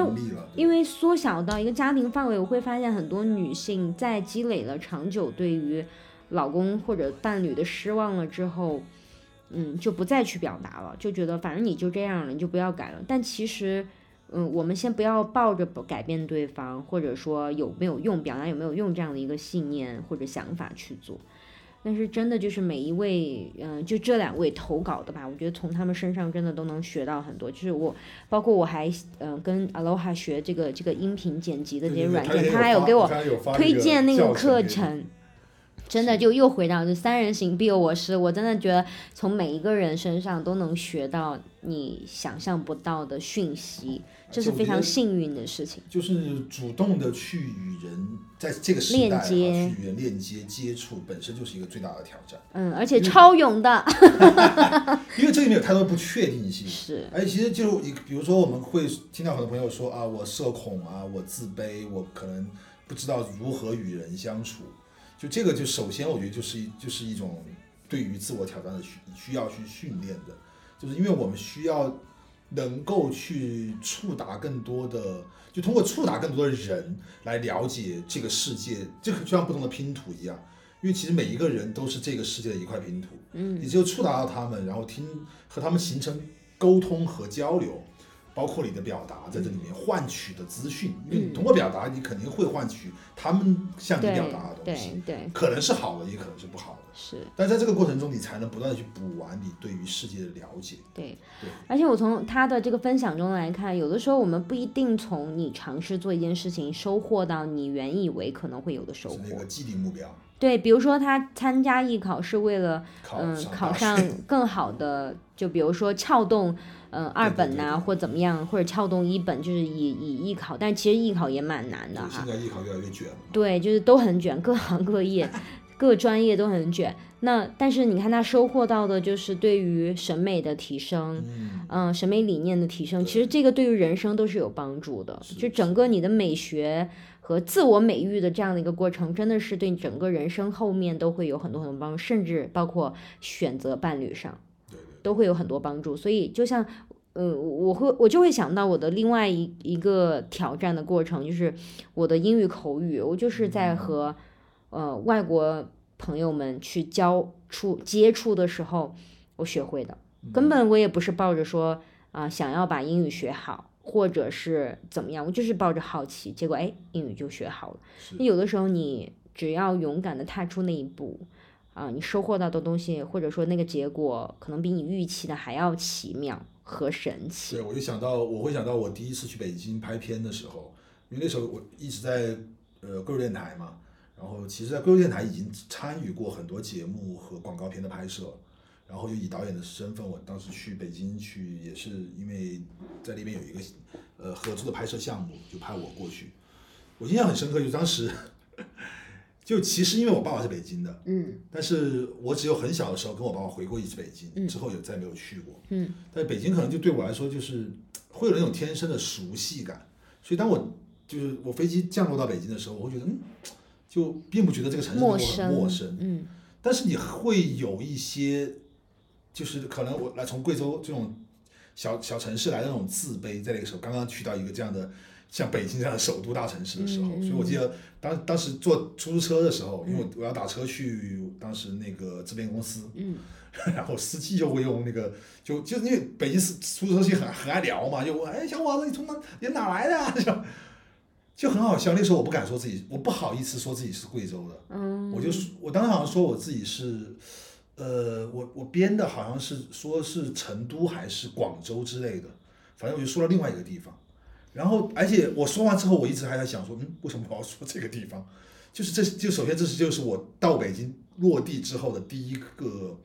B: 因为缩小到一个家庭范围，我会发现很多女性在积累了长久对于老公或者伴侣的失望了之后。嗯，就不再去表达了，就觉得反正你就这样了，你就不要改了。但其实，嗯，我们先不要抱着改变对方，或者说有没有用，表达有没有用这样的一个信念或者想法去做。但是真的就是每一位，嗯，就这两位投稿的吧，我觉得从他们身上真的都能学到很多。就是我，包括我还，嗯，跟 Aloha 学这个这个音频剪辑的这些软件，他还有给我推荐那个课程。真的就又回到就三人行必有我师，我真的觉得从每一个人身上都能学到你想象不到的讯息，这是非常幸运的事情。
A: 就是主动的去与人在这个时代啊去与人链接接触，本身就是一个最大的挑战。
B: 嗯，而且超勇的，
A: 因为这里面有太多不确定性。
B: 是，
A: 而且其实就你比如说我们会听到很多朋友说啊，我社恐啊，我自卑，我可能不知道如何与人相处。就这个，就首先我觉得就是一就是一种对于自我挑战的需需要去训练的，就是因为我们需要能够去触达更多的，就通过触达更多的人来了解这个世界，这个就像不同的拼图一样，因为其实每一个人都是这个世界的一块拼图，
B: 嗯，
A: 你只有触达到他们，然后听和他们形成沟通和交流。包括你的表达在这里面换取的资讯，因为你通过表达，你肯定会换取他们向你表达的东
B: 西，对对，
A: 可能是好的，也可能是不好的，
B: 是。
A: 但在这个过程中，你才能不断的去补完你对于世界的了解。
B: 对
A: 对。
B: 而且我从他的这个分享中来看，有的时候我们不一定从你尝试做一件事情收获到你原以为可能会有的收获。
A: 是那个既定目标。
B: 对，比如说他参加艺考是为了嗯考
A: 上
B: 更好的，就比如说撬动。嗯，二本呐，或怎么样，或者撬动一本，就是以以艺考，但其实艺考也蛮难的哈。
A: 现在艺考越来越卷了。
B: 对，就是都很卷，各行各业、各专业都很卷。那但是你看他收获到的就是对于审美的提升，嗯，审美理念的提升，其实这个对于人生都是有帮助的。就整个你的美学和自我美育的这样的一个过程，真的是对整个人生后面都会有很多很多帮助，甚至包括选择伴侣上。都会有很多帮助，所以就像，呃，我会我就会想到我的另外一一个挑战的过程，就是我的英语口语，我就是在和呃外国朋友们去交触接触的时候，我学会的，根本我也不是抱着说啊想要把英语学好，或者是怎么样，我就是抱着好奇，结果哎英语就学好了。有的时候你只要勇敢的踏出那一步。啊，你收获到的东西，或者说那个结果，可能比你预期的还要奇妙和神奇。
A: 对，我就想到，我会想到我第一次去北京拍片的时候，因为那时候我一直在呃贵州电台嘛，然后其实，在贵州电台已经参与过很多节目和广告片的拍摄，然后就以导演的身份，我当时去北京去，也是因为在那边有一个呃合作的拍摄项目，就派我过去。我印象很深刻，就当时。就其实因为我爸爸是北京的，
B: 嗯，
A: 但是我只有很小的时候跟我爸爸回过一次北京，之后也再没有去过，
B: 嗯，
A: 但北京可能就对我来说就是会有那种天生的熟悉感，所以当我就是我飞机降落到北京的时候，我会觉得嗯，就并不觉得这个城市陌生，陌生，
B: 嗯，
A: 但是你会有一些，就是可能我来从贵州这种小小城市来的那种自卑，在那个时候刚刚去到一个这样的。像北京这样的首都大城市的时候，所以我记得当当时坐出租车的时候，因为我要打车去当时那个制片公司，然后司机就会用那个就就因为北京司出租车司机很很爱聊嘛，就问哎小伙子你从哪你哪来的啊？就就很好笑。那时候我不敢说自己，我不好意思说自己是贵州的，我就我当时好像说我自己是，呃，我我编的好像是说是成都还是广州之类的，反正我就说了另外一个地方。然后，而且我说完之后，我一直还在想说，嗯，为什么我要说这个地方？就是这就首先这是就是我到北京落地之后的第一个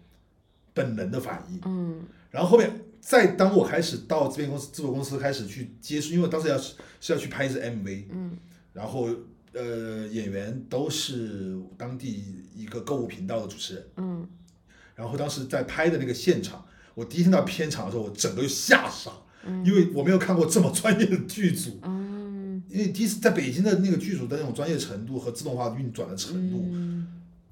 A: 本能的反应。
B: 嗯。
A: 然后后面再当我开始到这边公司制作公司开始去接触，因为当时要是是要去拍一支 MV。
B: 嗯。
A: 然后呃，演员都是当地一个购物频道的主持人。
B: 嗯。
A: 然后当时在拍的那个现场，我第一天到片场的时候，我整个就吓傻。因为我没有看过这么专业的剧组，因为第一次在北京的那个剧组的那种专业程度和自动化运转的程度，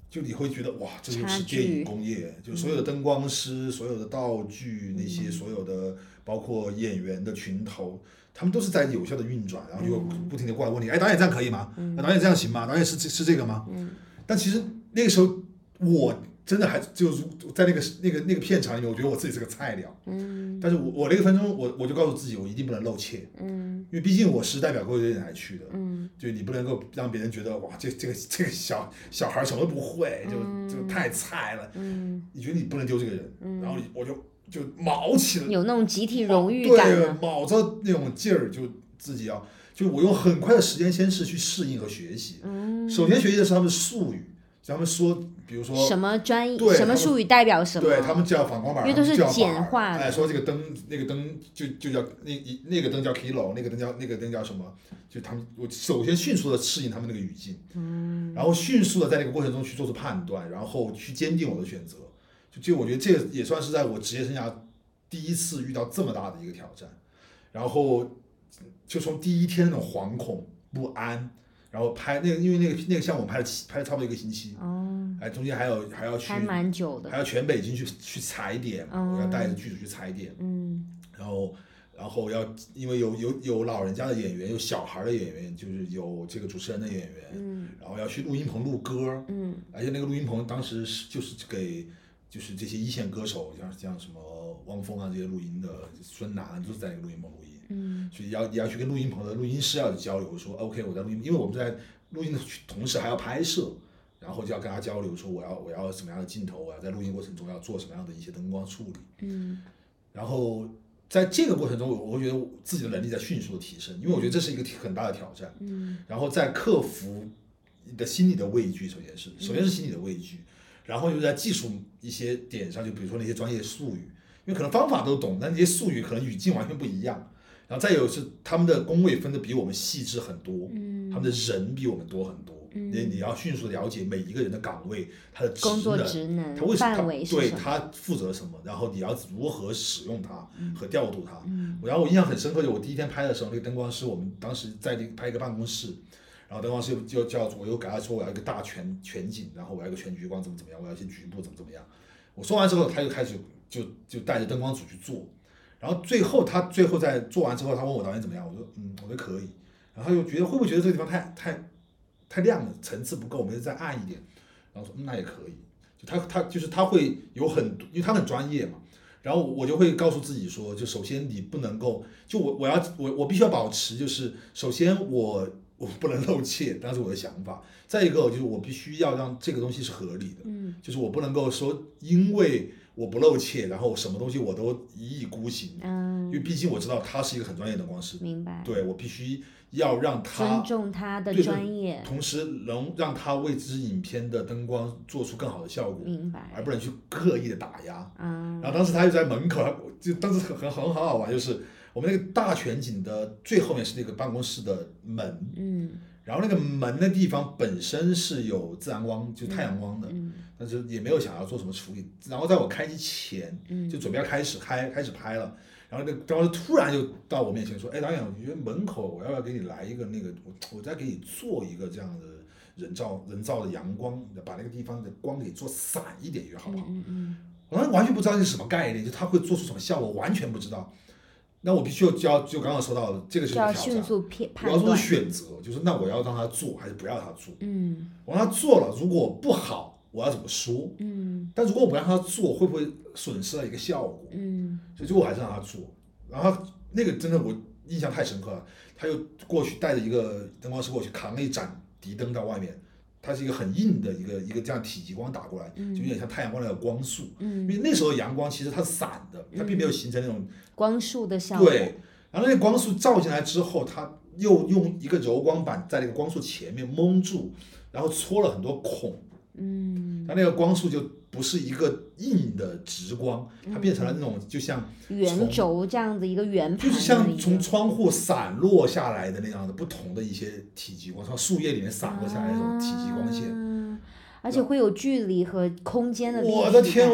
A: 就你会觉得哇，这就是电影工业，就所有的灯光师、所有的道具那些、所有的包括演员的群头，他们都是在有效的运转，然后就不停的过来问你，哎，导演这样可以吗？导演这样行吗？导演是是这个吗？但其实那个时候我。真的还就是在那个那个那个片场里面，我觉得我自己是个菜鸟。
B: 嗯。
A: 但是我我那个分钟，我我就告诉自己，我一定不能露怯。
B: 嗯。
A: 因为毕竟我是代表贵州电台去的。
B: 嗯。
A: 就你不能够让别人觉得哇，这这个这个小小孩什么都不会，就就太菜了。
B: 嗯。
A: 你觉得你不能丢这个人，然后我就就卯起了。
B: 有那种集体荣誉感。
A: 对，卯着那种劲儿，就自己要，就我用很快的时间先是去适应和学习。
B: 嗯。
A: 首先学习的是他们的术语。他们说，比如说
B: 什么专业什么术语代表什么？
A: 对他们叫反光板，
B: 因为都是简化的
A: 哎，说这个灯，那个灯就就叫那一那个灯叫 kilo，那个灯叫那个灯叫什么？就他们，我首先迅速的适应他们那个语境，嗯，然后迅速的在那个过程中去做出判断，然后去坚定我的选择。就就我觉得这也算是在我职业生涯第一次遇到这么大的一个挑战，然后就从第一天那种惶恐不安，然后拍那个，因为那个那个项目拍了七拍了差不多一个星期，
B: 哦，
A: 哎，中间还有还要去
B: 还蛮久的。
A: 还要全北京去去踩点，
B: 嗯
A: 我要带着剧组去踩点，
B: 嗯。
A: 然后然后要因为有有有老人家的演员，有小孩的演员，就是有这个主持人的演员，
B: 嗯
A: 然后要去录音棚录歌，
B: 嗯。
A: 而且那个录音棚当时是就是给就是这些一线歌手，像像什么汪峰啊这些录音的，孙楠都是在那个录音棚录音，
B: 嗯。
A: 所以要也要去跟录音棚的录音师要有交流，说 OK 我在录音，因为我们在录音的同时还要拍摄，然后就要跟他交流，说我要我要什么样的镜头，我要在录音过程中要做什么样的一些灯光处理，
B: 嗯。
A: 然后在这个过程中，我我会觉得自己的能力在迅速的提升，因为我觉得这是一个很大的挑战，
B: 嗯。
A: 然后在克服你的心理的畏惧，首先是首先是心理的畏惧，然后又在技术一些点上，就比如说那些专业术语，因为可能方法都懂，但那些术语可能语境完全不一样。然后再有是他们的工位分的比我们细致很多，
B: 嗯。
A: 他们的人比我们多很多，
B: 嗯
A: 你你要迅速了解每一个人的岗位，他的职
B: 工作
A: 能，
B: 职能
A: 他为什么他对？他负责什么，然后你要如何使用它和调度它。
B: 嗯
A: 然后我印象很深刻，就我第一天拍的时候，那个灯光师，我们当时在那个拍一个办公室，然后灯光师就就叫我又给他说我要一个大全全景，然后我要一个全局光怎么怎么样，我要一些局部怎么怎么样。我说完之后，他就开始就就带着灯光组去做，然后最后他最后在做完之后，他问我导演怎么样，我说嗯，我觉得可以。然后他又觉得会不会觉得这个地方太太太亮了，层次不够，我们再暗一点。然后说、嗯、那也可以。就他他就是他会有很，因为他很专业嘛。然后我就会告诉自己说，就首先你不能够，就我我要我我必须要保持，就是首先我我不能露怯，那是我的想法。再一个就是我必须要让这个东西是合理的，
B: 嗯
A: 就是我不能够说因为我不露怯，然后什么东西我都一意孤行，因为
B: 嗯，
A: 毕竟我知道他是一个很专业的光师，
B: 明白。
A: 对我必须要让他
B: 尊重他的专业，
A: 同时能让他为这支影片的灯光做出更好的效果，
B: 明白。
A: 而不能去刻意的打压。
B: 啊，
A: 然后当时他就在门口，他就当时很很很很好玩，就是我们那个大全景的最后面是那个办公室的门，
B: 嗯
A: 然后那个门的地方本身是有自然光，就太阳光的，
B: 嗯
A: 但是也没有想要做什么处理。然后在我开机前，
B: 嗯，
A: 就准备要开始开开始拍了，然后那个当时突然就到我面前说：“哎，导演，我觉得门口我要不要给你来一个那个，我我再给你做一个这样的人造人造的阳光，把那个地方的光给做散一点，好不好？”
B: 嗯嗯
A: 我当时完全不知道这是什么概念，就他会做出什么效果，完全不知道。那我必须要就要就刚刚说到的，这个是挑战，
B: 迅速判
A: 我要做出。选择，就是那我要让他做还是不要他做？
B: 嗯
A: 我让他做了，如果不好，我要怎么说？
B: 嗯
A: 但如果我不让他做，会不会损失了一个效果？
B: 嗯
A: 所以最后我还是让他做。然后那个真的我印象太深刻了，他又过去带着一个灯光师过去扛了一盏敌灯到外面，它是一个很硬的一个一个这样体积光打过来，就有点像太阳光那个光束。嗯因
B: 嗯，
A: 为那时候阳光其实它是散的，它并没有形成那种
B: 光束的效果。
A: 对，然后那个光束照进来之后，它又用一个柔光板在那个光束前面蒙住，然后戳了很多孔，
B: 嗯，
A: 它那个光束就不是一个硬的直光，它变成了那种就像
B: 圆轴这样子一个圆盘
A: 就是像从窗户散落下来的那样的不同的一些体积光，从树叶里面散落下来的那种体积光线。
B: 啊而且会有距离和空间的立
A: 我的天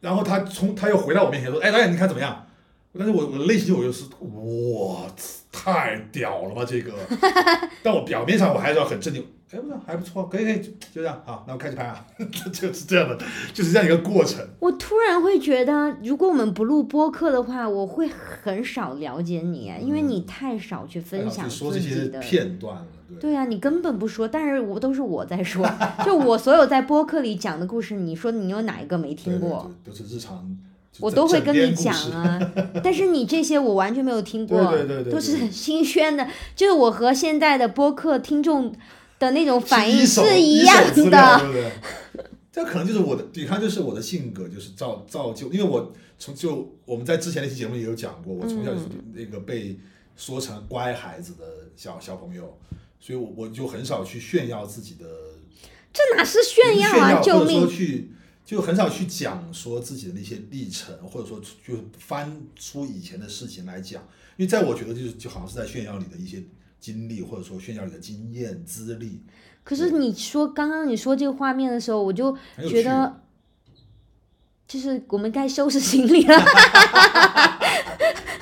A: 然后他从他又回到我面前说：“哎，导演，你看怎么样？”但是我我内心我就是哇，太屌了吧这个！但我表面上我还是要很镇定。哎，不是还不错，可以可以，就就这样好，那我开始拍啊，就是这样的，就是这样一个过程。
B: 我突然会觉得，如果我们不录播客的话，我会很少了解你，因为你太少去分享
A: 就说这些
B: 自己的。
A: 片段了，对。
B: 对啊，你根本不说，但是我都是我在说，就我所有在播客里讲的故事，你说你有哪一个没听过？
A: 对对都是日常。
B: 我都会跟你
A: 你
B: 讲啊，但是你这些我完全没有听过，
A: 对对对对对
B: 都是新鲜的，就是我和现在的播客听众的那种反应
A: 是
B: 是一样的。
A: 对不对？这可能就是我的，你看，就是我的性格，就是造造就，因为我从就我们在之前那期节目也有讲过，我从小就是那个被说成乖孩子的小小朋友，所以我我就很少去炫耀自己的
B: 这哪是炫耀啊！救
A: 或者说
B: 命！
A: 去就很少去讲说自己的那些历程，或者说就是翻出以前的事情来讲，因为在我觉得就是就好像是在炫耀你的一些经历，或者说炫耀你的经验资历，
B: 可是你说刚刚你说这个画面的时候，我就。觉得，就是我们该收拾行李了。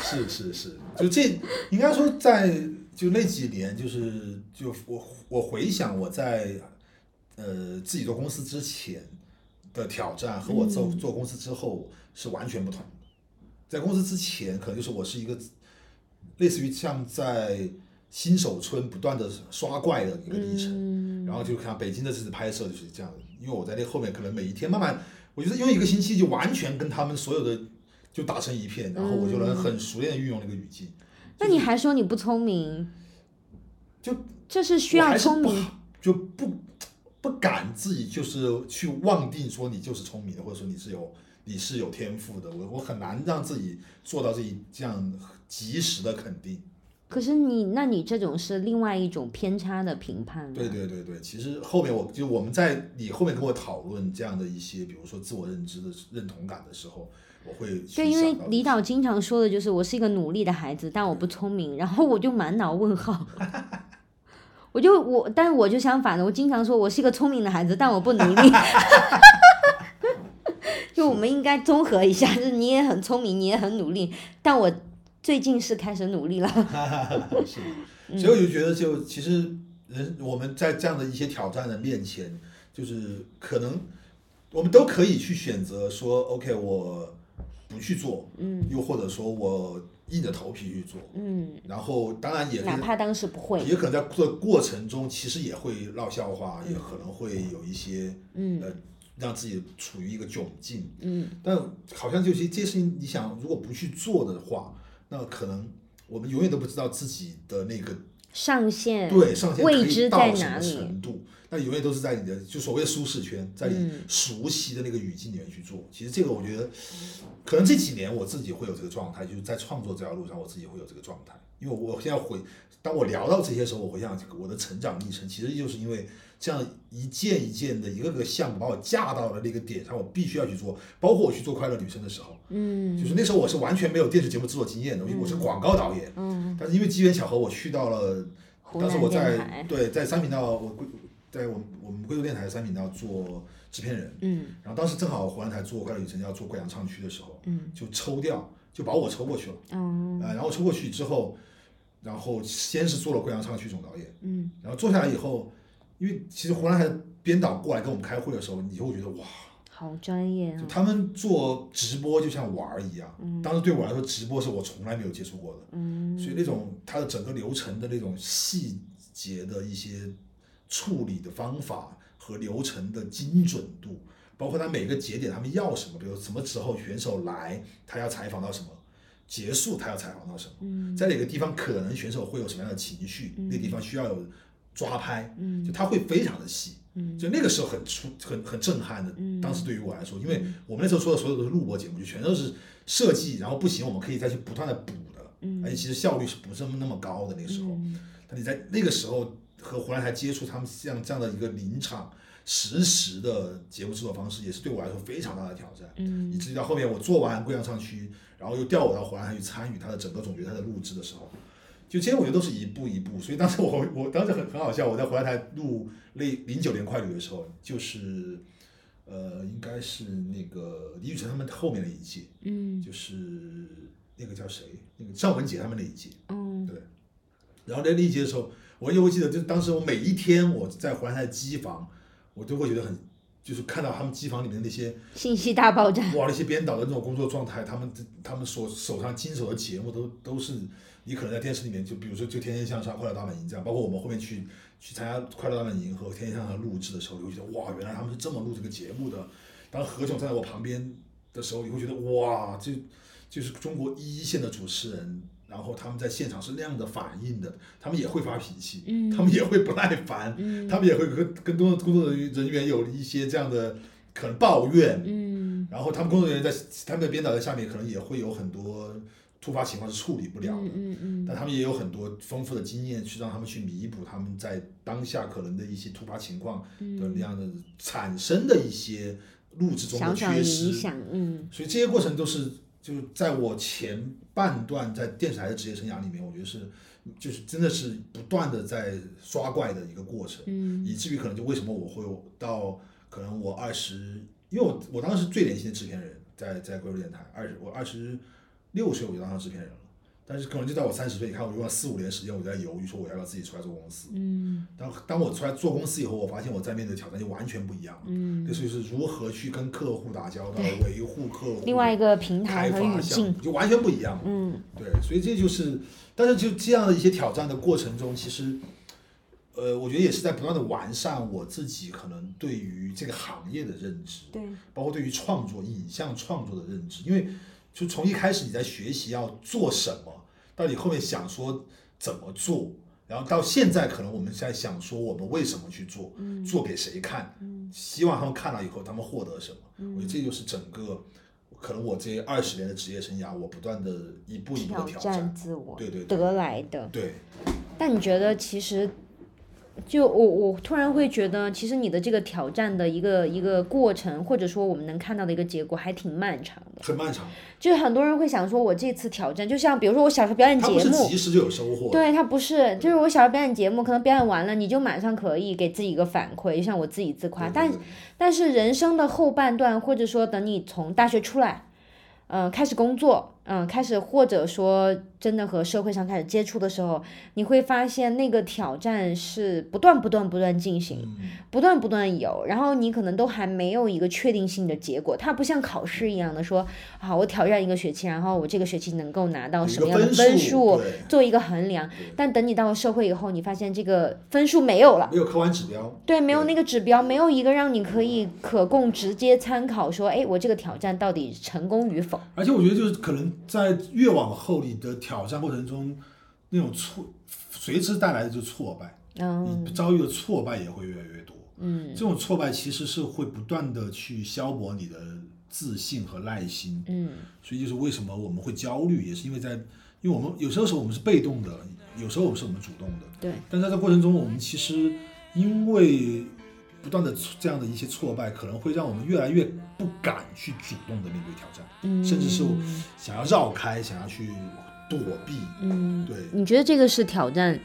A: 是是是，就这应该说在就那几年，就是就我我回想我在呃自己做公司之前的挑战和我做
B: 嗯
A: 做公司之后是完全不同的。在公司之前，可能就是我是一个类似于像在新手村不断的刷怪的一个历程。
B: 嗯，
A: 然后就看北京的这次拍摄就是这样的，因为我在那后面可能每一天慢慢，我觉得用一个星期就完全跟他们所有的就打成一片，然后我就能很熟练的运用那个语境。
B: 那你还说你不聪明？
A: 就
B: 这是需要聪明。
A: 就不不敢自己就是去妄定说你就是聪明的，或者说你是有你是有天赋的，我我很难让自己做到这一这样及时的肯定。
B: 可是你，那你这种是另外一种偏差的评判、啊。
A: 对对对对，其实后面我就我们在你后面跟我讨论这样的一些，比如说自我认知的认同感的时候，我会
B: 对，因为李导经常说的就是我是一个努力的孩子，但我不聪明，然后我就满脑问号。我就我，但我就相反的，我经常说我是一个聪明的孩子，但我不努力。就我们应该综合一下，就是你也很聪明，你也很努力，但我最近是开始努力了。
A: 是，所以我就觉得就其实人我们在这样的一些挑战的面前，就是可能我们都可以去选择说，OK，我不去做，
B: 嗯
A: 又或者说我硬着头皮去做，
B: 嗯，
A: 然后当然也
B: 哪怕当时不会，
A: 也可能在做的过程中，其实也会闹笑话，也可能会有一些
B: 嗯
A: 呃让自己处于一个窘境。
B: 嗯
A: 但好像就是这些事情，你想如果不去做的话，那可能我们永远都不知道自己的那个
B: 上限
A: 对上限
B: 未知
A: 到什么
B: 在哪里？
A: 程度。那永远都是在你的就所谓的舒适圈，在你
B: 嗯
A: 熟悉的那个语境里面去做。其实这个我觉得，可能这几年我自己会有这个状态，就是在创作这条路上，我自己会有这个状态。因为我现在回，当我聊到这些时候，我回想我的成长历程，其实就是因为这样一件一件的一个个项目把我架到了那个点上，我必须要去做。包括我去做快乐女生的时候，
B: 嗯。
A: 就是那时候我是完全没有电视节目制作经验的，因为我是广告导演。
B: 嗯，
A: 但是因为机缘巧合，我去到了，当时我在，对在三频道，我贵在我们我们贵州电台三频道做制片人，
B: 嗯。
A: 然后当时正好湖南台做快乐女生要做贵阳唱区的时候，
B: 嗯。
A: 就抽调，就把我抽过去了，
B: 嗯
A: 呃，然后抽过去之后，然后先是做了贵阳唱区总导演，
B: 嗯。
A: 然后做下来以后，因为其实湖南台的编导过来跟我们开会的时候，你就会觉得哇，
B: 好专业啊，
A: 就他们做直播就像玩儿一样，当时对我来说，直播是我从来没有接触过的，
B: 嗯。
A: 所以那种它的整个流程的那种细节的一些处理的方法和流程的精准度，包括他每个节点他们要什么，比如什么时候选手来，他要采访到什么，结束他要采访到什么，
B: 嗯。
A: 在哪个地方可能选手会有什么样的情绪，那地方需要有抓拍，
B: 嗯
A: 就他会非常的细。
B: 嗯
A: 就那个时候很出很很震撼的，
B: 嗯
A: 当时对于我来说，因为我们那时候说的所有都是录播节目，就全都是设计，然后不行我们可以再去不断的补的，
B: 嗯
A: 而且其实效率是不是那么高的那个时候。
B: 嗯
A: 但你在那个时候和湖南台接触他们像这样的一个临场实时的节目制作方式，也是对我来说非常大的挑战。嗯以
B: 嗯
A: 至于到后面我做完贵阳唱区，然后又调我到湖南台去参与他的整个总决赛的录制的时候，就这些我觉得都是一步一步。所以当时我我当时很很好笑，我在湖南台录那零九年快旅的时候，就是呃应该是那个李宇春他们后面的一届，
B: 嗯
A: 就是那个叫谁，那个赵文杰他们那一届。
B: 嗯对
A: 然后在那一节的时候，我就会记得，就是当时我每一天我在湖南台机房，我都会觉得很，就是看到他们机房里面那些
B: 信息大爆炸，
A: 哇，那些编导的那种工作状态，他们他们所手上经手的节目都都是你可能在电视里面，就比如说就《天天向上》《快乐大本营》这样，包括我们后面去去参加《快乐大本营》和《天天向上》录制的时候，你会觉得哇，原来他们是这么录这个节目的。当何炅站在我旁边的时候，你会觉得哇，这就是中国一线的主持人。然后他们在现场是那样的反应的，他们也会发脾气，
B: 嗯。
A: 他们也会不耐烦，
B: 嗯。
A: 他们也会跟跟工作工作人员人员有一些这样的可能抱怨，
B: 嗯。
A: 然后他们工作人员在他们的编导在下面可能也会有很多突发情况是处理不了的。
B: 嗯嗯嗯。
A: 但他们也有很多丰富的经验，去让他们去弥补他们在当下可能的一些突发情况的那样的产生的一些录制中的缺失。
B: 响，嗯。
A: 所以这些过程都是就是在我前半段在电视台的职业生涯里面，我觉得是就是真的是不断的在刷怪的一个过程，
B: 嗯
A: 以至于可能就为什么我会到可能我二十，因为我我当时是最年轻的制片人，在在贵州电台，二十我二十六岁我就当上制片人了。但是可能就在我三十岁，你看我用了四五年时间，我在犹豫说我要不要自己出来做公司。
B: 嗯
A: 当当我出来做公司以后，我发现我在面对的挑战就完全不一样了。
B: 嗯，
A: 就是就是如何去跟客户打交道，维护客户，
B: 另外一个平台
A: 开
B: 和语
A: 发项目
B: 境，
A: 就完全不一样。
B: 嗯
A: 对，所以这就是，但是就这样的一些挑战的过程中，其实，呃，我觉得也是在不断的完善我自己可能对于这个行业的认知，
B: 对，
A: 包括对于创作、影像创作的认知，因为就从一开始你在学习要做什么，到你后面想说怎么做。然后到现在，可能我们在想说，我们为什么去做，
B: 嗯
A: 做给谁看，希望他们看了以后，他们获得什么。
B: 嗯
A: 我觉得这就是整个，可能我这二十年的职业生涯，我不断的一步一步的挑
B: 战
A: 战。
B: 自我
A: 对对对
B: 得来的。
A: 对，
B: 但你觉得其实，就我我突然会觉得，其实你的这个挑战的一个一个过程，或者说我们能看到的一个结果，还挺漫长的。
A: 很漫长，
B: 就是很多人会想说，我这次挑战，就像比如说我小时候表演节目，
A: 及时就有收获。
B: 对，他不是，就是我小时候表演节目，可能表演完了，你就马上可以给自己一个反馈，就像我自己自夸。但
A: 对对对
B: 但是人生的后半段，或者说等你从大学出来，嗯、开始工作，嗯、开始或者说真的和社会上开始接触的时候，你会发现那个挑战是不断不断不断进行，
A: 嗯，
B: 不断不断有，然后你可能都还没有一个确定性的结果，它不像考试一样的说，好，我挑战一个学期，然后我这个学期能够拿到什么样的
A: 分
B: 分数，做一个衡量。但等你到了社会以后，你发现这个分数没有了，
A: 没有客观指标。
B: 对，没有那个指标，没有一个让你可以可供直接参考，说，哎，我这个挑战到底成功与否？
A: 而且我觉得就是可能在越往后你的挑战过程中，那种挫随之带来的就是挫败，
B: 嗯
A: 你遭遇的挫败也会越来越多。
B: 嗯
A: 这种挫败其实是会不断的去消磨你的自信和耐心。
B: 嗯
A: 所以就是为什么我们会焦虑，也是因为在，因为我们有时候时候我们是被动的，有时候我们是我们主动的。
B: 对，
A: 但在这过程中，我们其实因为不断的这样的一些挫败，可能会让我们越来越不敢去主动的面对挑战，
B: 嗯，
A: 甚至是想要绕开，想要去躲避。
B: 嗯，
A: 对，
B: 你觉得这个是挑战？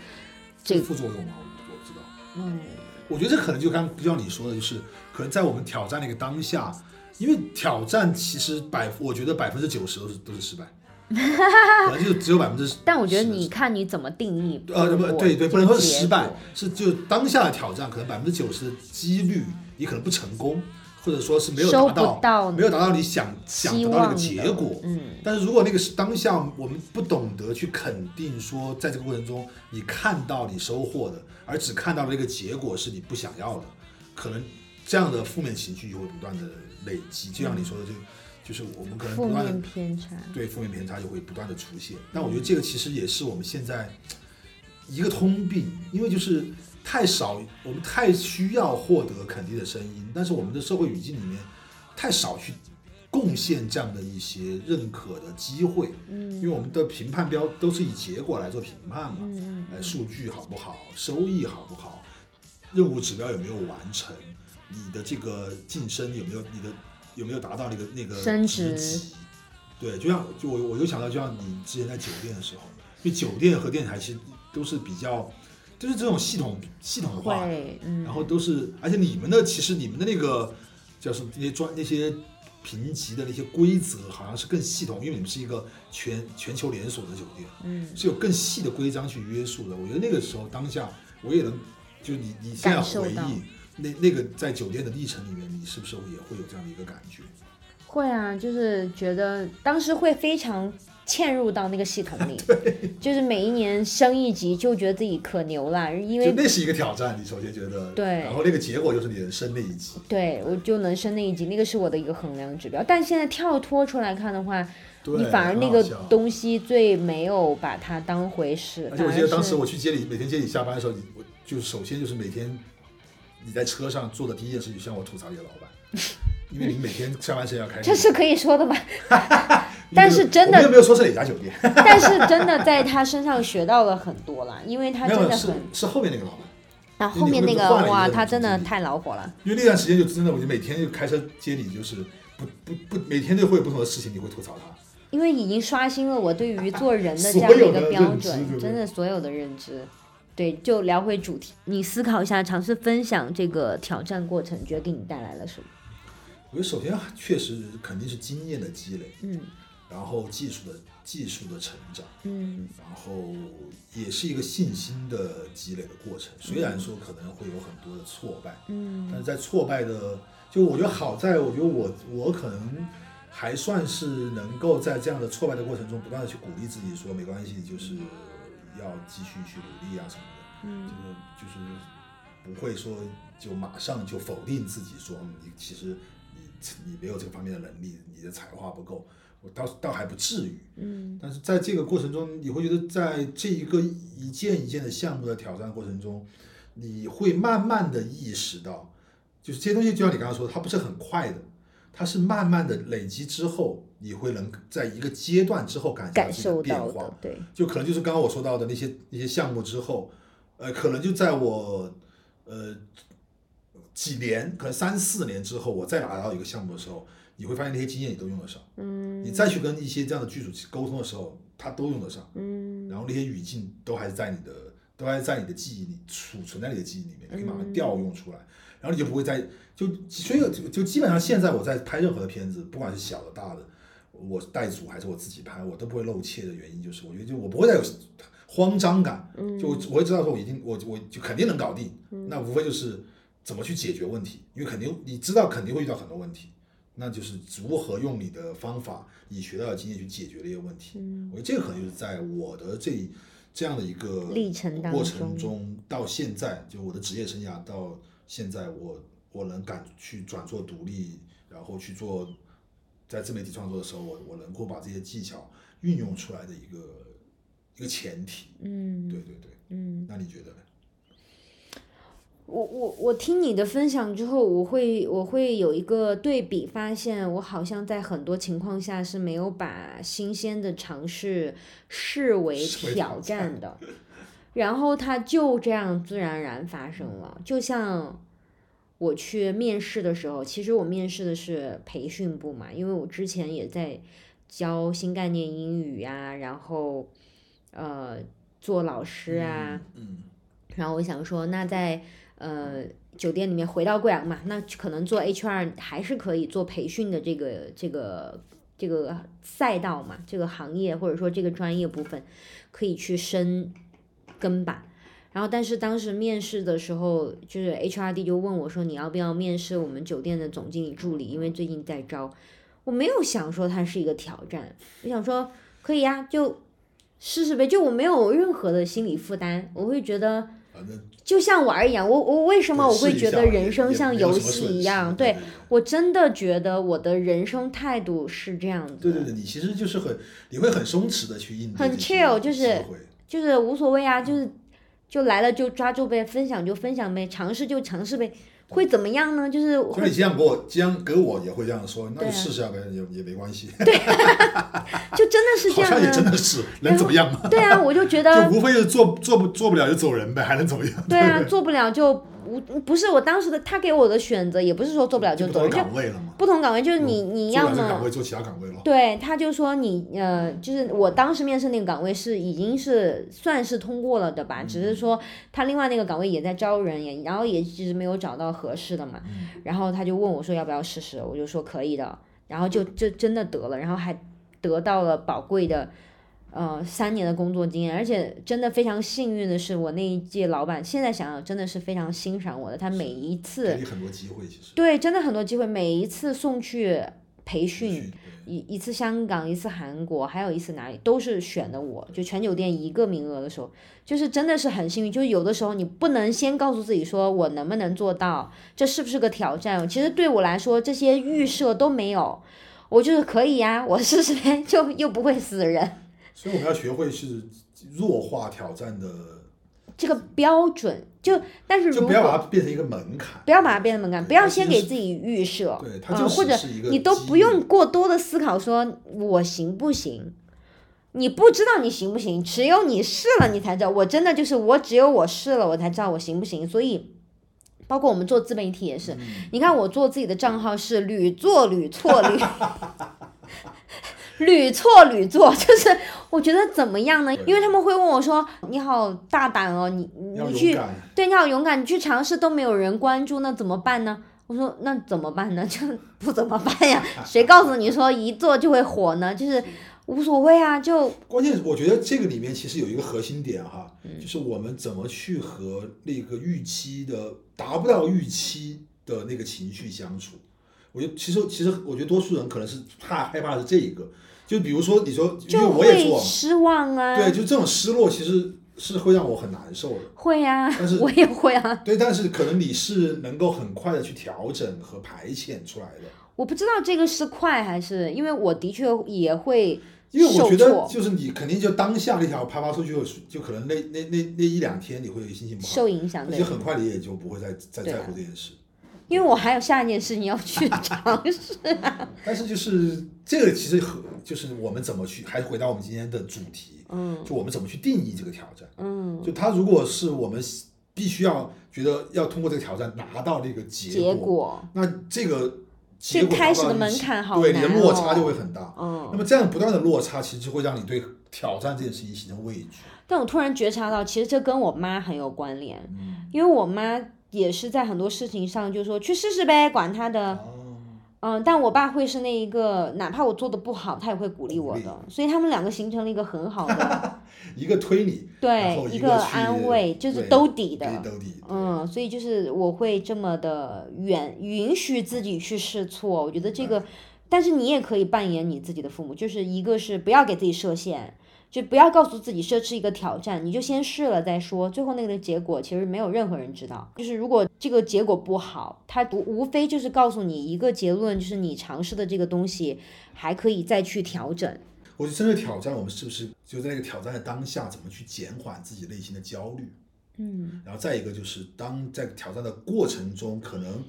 B: 这
A: 这个副作用吗？我我不知道。
B: 嗯
A: 我觉得这可能就刚就像你说的，就是可能在我们挑战那个当下，因为挑战其实百，我觉得百分之九十都是都是失败，可能就只有百分之。
B: 但我觉得你看你怎么定义
A: 呃，不对对，不能说是失败，是就当下的挑战，可能百分之九十的几率你可能不成功，或者说是没有
B: 收
A: 达到
B: 到
A: 没有达到你想想
B: 希
A: 得到那个结果。
B: 嗯
A: 但是如果那个是当下我们不懂得去肯定说，在这个过程中你看到你收获的，而只看到了那个结果是你不想要的，可能这样的负面情绪就会不断的累积。就像你说的，就就是我们可能
B: 负
A: 不断的
B: 面偏差。
A: 对负面偏差就会不断的出现。但我觉得这个其实也是我们现在一个通病，因为就是太少，我们太需要获得肯定的声音，但是我们的社会语境里面太少去贡献这样的一些认可的机会，嗯。因为我们的评判标都是以结果来做评判嘛，
B: 嗯
A: 呃，数据好不好，收益好不好，任务指标有没有完成，你的这个晋升有没有，你的有没有达到那个那个
B: 升
A: 职级？对，就像就我我就想到，就像你之前在酒店的时候，因为酒店和电台其实都是比较，就是这种系统系统化的，
B: 会，嗯，
A: 然后都是，而且你们的其实你们的那个叫什么那些专那些评级的那些规则，好像是更系统，因为你们是一个全全球连锁的酒店，
B: 嗯，
A: 是有更细的规章去约束的。我觉得那个时候当下，我也能，就你你现在回忆那那个在酒店的历程里面，你是不是也会有这样的一个感觉？
B: 会啊，就是觉得当时会非常嵌入到那个系统里，就是每一年升一级就觉得自己可牛了，因为
A: 那是一个挑战，你首先觉得
B: 对
A: 然后那个结果就是你能升那一级。
B: 对我就能升那一级，那个是我的一个衡量指标。但现在跳脱出来看的话，你反而那个东西最没有把它当回事，
A: 而且我记得当时我去接你，每天接你下班的时候，你我就首先就是每天你在车上做的第一件事，就向我吐槽你的老板，因为你每天下班时间要开。
B: 这是可以说的吗？但是真的
A: 我们又没有说是哪家酒店，
B: 但是真的在他身上学到了很多啦，因为他真的很，
A: 是后面那个老板，
B: 然后后面那个哇，他真的太恼火了。
A: 因为那段时间就真的，我就每天就开车接你，就是不不不，每天都会有不同的事情，你会吐槽他。
B: 因为已经刷新了我对于做人的这样的一个标准，真的所有的认知。对，就聊回主题，你思考一下，尝试分享这个挑战过程，觉得给你带来了什么？
A: 我觉得首先确实肯定是经验的积累，
B: 嗯。
A: 然后技术的技术的成长，
B: 嗯。
A: 然后也是一个信心的积累的过程。虽然说可能会有很多的挫败，嗯。但
B: 嗯
A: 是在挫败的，就我觉得好在，我觉得我我可能还算是能够在这样的挫败的过程中，不断的去鼓励自己，说没关系，就是要继续去努力啊什么的，
B: 嗯。
A: 就是就是不会说就马上就否定自己，说你其实你你没有这个方面的能力，你的才华不够，我倒倒还不至于，
B: 嗯
A: 但是在这个过程中，你会觉得在这一个一件一件的项目的挑战过程中，你会慢慢的意识到，就是这些东西，就像你刚刚说的，它不是很快的，它是慢慢的累积之后，你会能在一个阶段之后感觉到
B: 感
A: 自己的
B: 受
A: 变化，。
B: 对，
A: 就可能就是刚刚我说到的那些那些项目之后，呃，可能就在我呃几年，可能三四年之后，我再拿到一个项目的时候，你会发现那些经验你都用得上。
B: 嗯。
A: 你再去跟一些这样的剧组沟通的时候，他都用得上，
B: 嗯。
A: 然后那些语境都还是在你的，都还是在你的记忆里储存在你的记忆里面，你可以马上调用出来，然后你就不会再就所以就就基本上现在我在拍任何的片子，不管是小的大的，我带组还是我自己拍，我都不会露怯的原因就是，我觉得就我不会再有慌张感，就我我会知道说我一定我我就肯定能搞定，那无非就是怎么去解决问题，因为肯定你知道肯定会遇到很多问题。那就是如何用你的方法，你学到的经验去解决这些问题。
B: 嗯
A: 我觉得这个可能就是在我的这这样的一个
B: 历程
A: 过程中，到现在就我的职业生涯到现在，我我能敢去转做独立，然后去做在自媒体创作的时候，我我能够把这些技巧运用出来的一个一个前提。
B: 嗯
A: 对对对，
B: 嗯。
A: 那你觉得呢？
B: 我我我听你的分享之后，我会我会有一个对比，发现我好像在很多情况下是没有把新鲜的尝试视为挑
A: 挑
B: 战的，然后它就这样自然而然发生了。就像我去面试的时候，其实我面试的是培训部嘛，因为我之前也在教新概念英语呀、然后呃做老师啊。
A: 嗯，
B: 然后我想说，那在呃酒店里面回到贵阳嘛，那可能做 HR 还是可以做培训的这个这个这个赛道嘛，这个行业或者说这个专业部分可以去深根吧。然后，但是当时面试的时候，就是 HRD 就问我说：“你要不要面试我们酒店的总经理助理？因为最近在招。”我没有想说它是一个挑战，我想说可以呀、就试试呗。就我没有任何的心理负担，我会觉得
A: 反正
B: 就像玩一样，我我为什么我会觉得人生像游戏一样？
A: 对
B: 对我真的觉得我的人生态度是这样子的，
A: 对对对，你其实就是很你会很松弛的去应对
B: 很 chill，就是就是无所谓啊，就是就来了就抓住呗，分享就分享呗，尝试就尝试呗，会怎么样呢？就是
A: 就像你这样给我，这样给我也会这样说，那就试试啊呗，也也没关系。
B: 对 就真的是这样
A: 好像也真
B: 啊，
A: 的是，能怎么样吗？
B: 对啊，我就觉得
A: 就无非是做做不做不了就走人呗，还能怎么样？
B: 对啊，做不了就无不是我当时的他给我的选择，也不是说做不了就走人，
A: 不同的
B: 就
A: 岗位了嘛。
B: 不同岗位就是你你要么
A: 岗位，做其他岗位了。
B: 对，他就说你呃，就是我当时面试那个岗位是已经是算是通过了的吧，只是说他另外那个岗位也在招人，也然后也一直没有找到合适的嘛，然后他就问我说要不要试试，我就说可以的，然后就就真的得了，然后还得到了宝贵的。呃，三年的工作经验，而且真的非常幸运的是，我那一届老板现在想想真的是非常欣赏我的，他每一次
A: 给你很多机会，其实。
B: 对真的很多机会，每一次送去培训，一一次香港，一次韩国，还有一次哪里都是选的我，就全酒店一个名额的时候，就是真的是很幸运。就是有的时候你不能先告诉自己说我能不能做到，这是不是个挑战？其实对我来说这些预设都没有，我就是可以呀、我试试呗，就又不会死人。
A: 所以我们要学会是弱化挑战的，
B: 这个标准就但是如果
A: 就不要把它变成一个门槛。
B: 不要把它变成门槛，不要先给自己预设，
A: 对它
B: 嗯，
A: 就
B: 或者
A: 是一个
B: 你都不用过多的思考说我行不行，你不知道你行不行，只有你试了你才知道。我真的就是我只有我试了我才知道我行不行，所以。包括我们做自媒体也是，
A: 嗯
B: 你看我做自己的账号是屡做屡错屡，屡错屡做，就是我觉得怎么样呢？因为他们会问我说：“你好大胆哦，你你去，对，你好勇敢，你去尝试都没有人关注，那怎么办呢？我说那怎么办呢？就不怎么办呀？谁告诉你说一做就会火呢？就是无所谓啊，就
A: 关键是我觉得这个里面其实有一个核心点哈，
B: 嗯
A: 就是我们怎么去和那个预期的达不到预期的那个情绪相处。我觉得其实其实我觉得多数人可能是怕害怕的是这一个，就比如说你说，因为我也做
B: 失望啊。
A: 对，就这种失落其实是会让我很难受的。
B: 会啊
A: 但是，
B: 我也会啊。
A: 对，但是可能你是能够很快的去调整和排遣出来的。
B: 我不知道这个是快还是，因为我的确也会
A: 因为我觉得、就是你肯定就当下那条啪啪出去，就可能那那那那一两天你会心情不好，
B: 受影响的
A: 而且，很快你也就不会再再在乎这件事。
B: 因为我还有下一件事情要去尝试啊。
A: 但是就是这个其实和就是我们怎么去，还是回到我们今天的主题，
B: 嗯
A: 就我们怎么去定义这个挑战。
B: 嗯，
A: 就它如果是我们必须要觉得要通过这个挑战拿到这个结
B: 结果
A: 那这个结
B: 开始的门槛好
A: 对你的
B: 难
A: 落差
B: 哦
A: 就会很大。
B: 嗯
A: 那么这样不断的落差，其实就会让你对挑战这件事情形成畏惧。
B: 但我突然觉察到，其实这跟我妈很有关联，
A: 嗯
B: 因为我妈也是在很多事情上就说去试试呗，管他的。
A: 哦，
B: 嗯，但我爸会是那一个，哪怕我做的不好，他也会鼓励我的，所以他们两个形成了一个很好的
A: 一个推理，
B: 对一
A: 一个
B: 安慰，就是兜底的。
A: 兜底。
B: 嗯，所以就是我会这么的允允许自己去试错，我觉得这个，但是你也可以扮演你自己的父母，就是一个是不要给自己设限，就不要告诉自己这是一个挑战，你就先试了再说，最后那个结果其实没有任何人知道。就是如果这个结果不好，它不无非就是告诉你一个结论，就是你尝试的这个东西还可以再去调整。
A: 我觉得针对挑战，我们是不是就在那个挑战的当下，怎么去减缓自己内心的焦虑？
B: 嗯
A: 然后再一个就是，当在挑战的过程中，可能，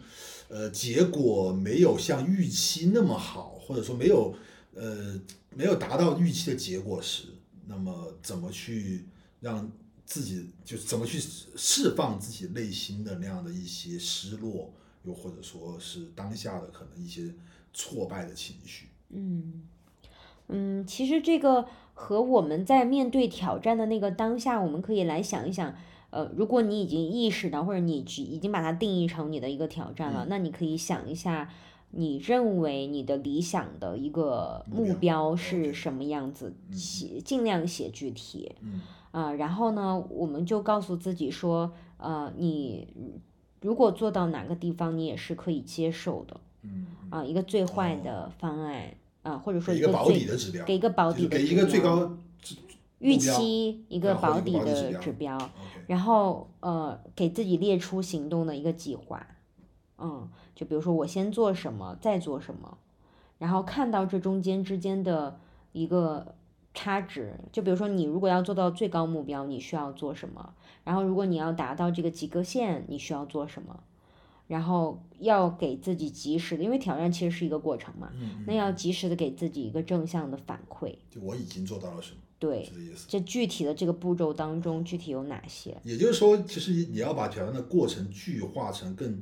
A: 呃，结果没有像预期那么好，或者说没有，呃，没有达到预期的结果时，那么怎么去让自己，就是怎么去释放自己内心的那样的一些失落，又或者说是当下的可能一些挫败的情绪。
B: 嗯嗯，其实这个和我们在面对挑战的那个当下，我们可以来想一想。呃，如果你已经意识到，或者你已已经把它定义成你的一个挑战了，
A: 嗯
B: 那你可以想一下，你认为你的理想的一个目
A: 目标
B: 标是什么样子，
A: 嗯
B: 写尽量写具体。
A: 嗯。
B: 啊、然后呢，我们就告诉自己说，呃，你如果做到哪个地方，你也是可以接受的
A: 嗯，
B: 啊、一个最坏的方案啊、或者说
A: 一个保
B: 最
A: 底的指标，
B: 给一个保底的
A: 给一个最高
B: 预期一个保底的
A: 指标
B: 然后呃给自己列出行动的一个计划，嗯，就比如说我先做什么，再做什么，然后看到这中间之间的一个差值，就比如说你如果要做到最高目标，你需要做什么？然后如果你要达到这个及格线，你需要做什么？然后要给自己及时的，因为挑战其实是一个过程嘛，
A: 嗯，
B: 那要及时的给自己一个正向的反馈。
A: 就我已经做到了什么，
B: 对
A: 是，这意思。
B: 这具体的这个步骤当中，具体有哪些？
A: 也就是说，其实你要把挑战的过程具化成更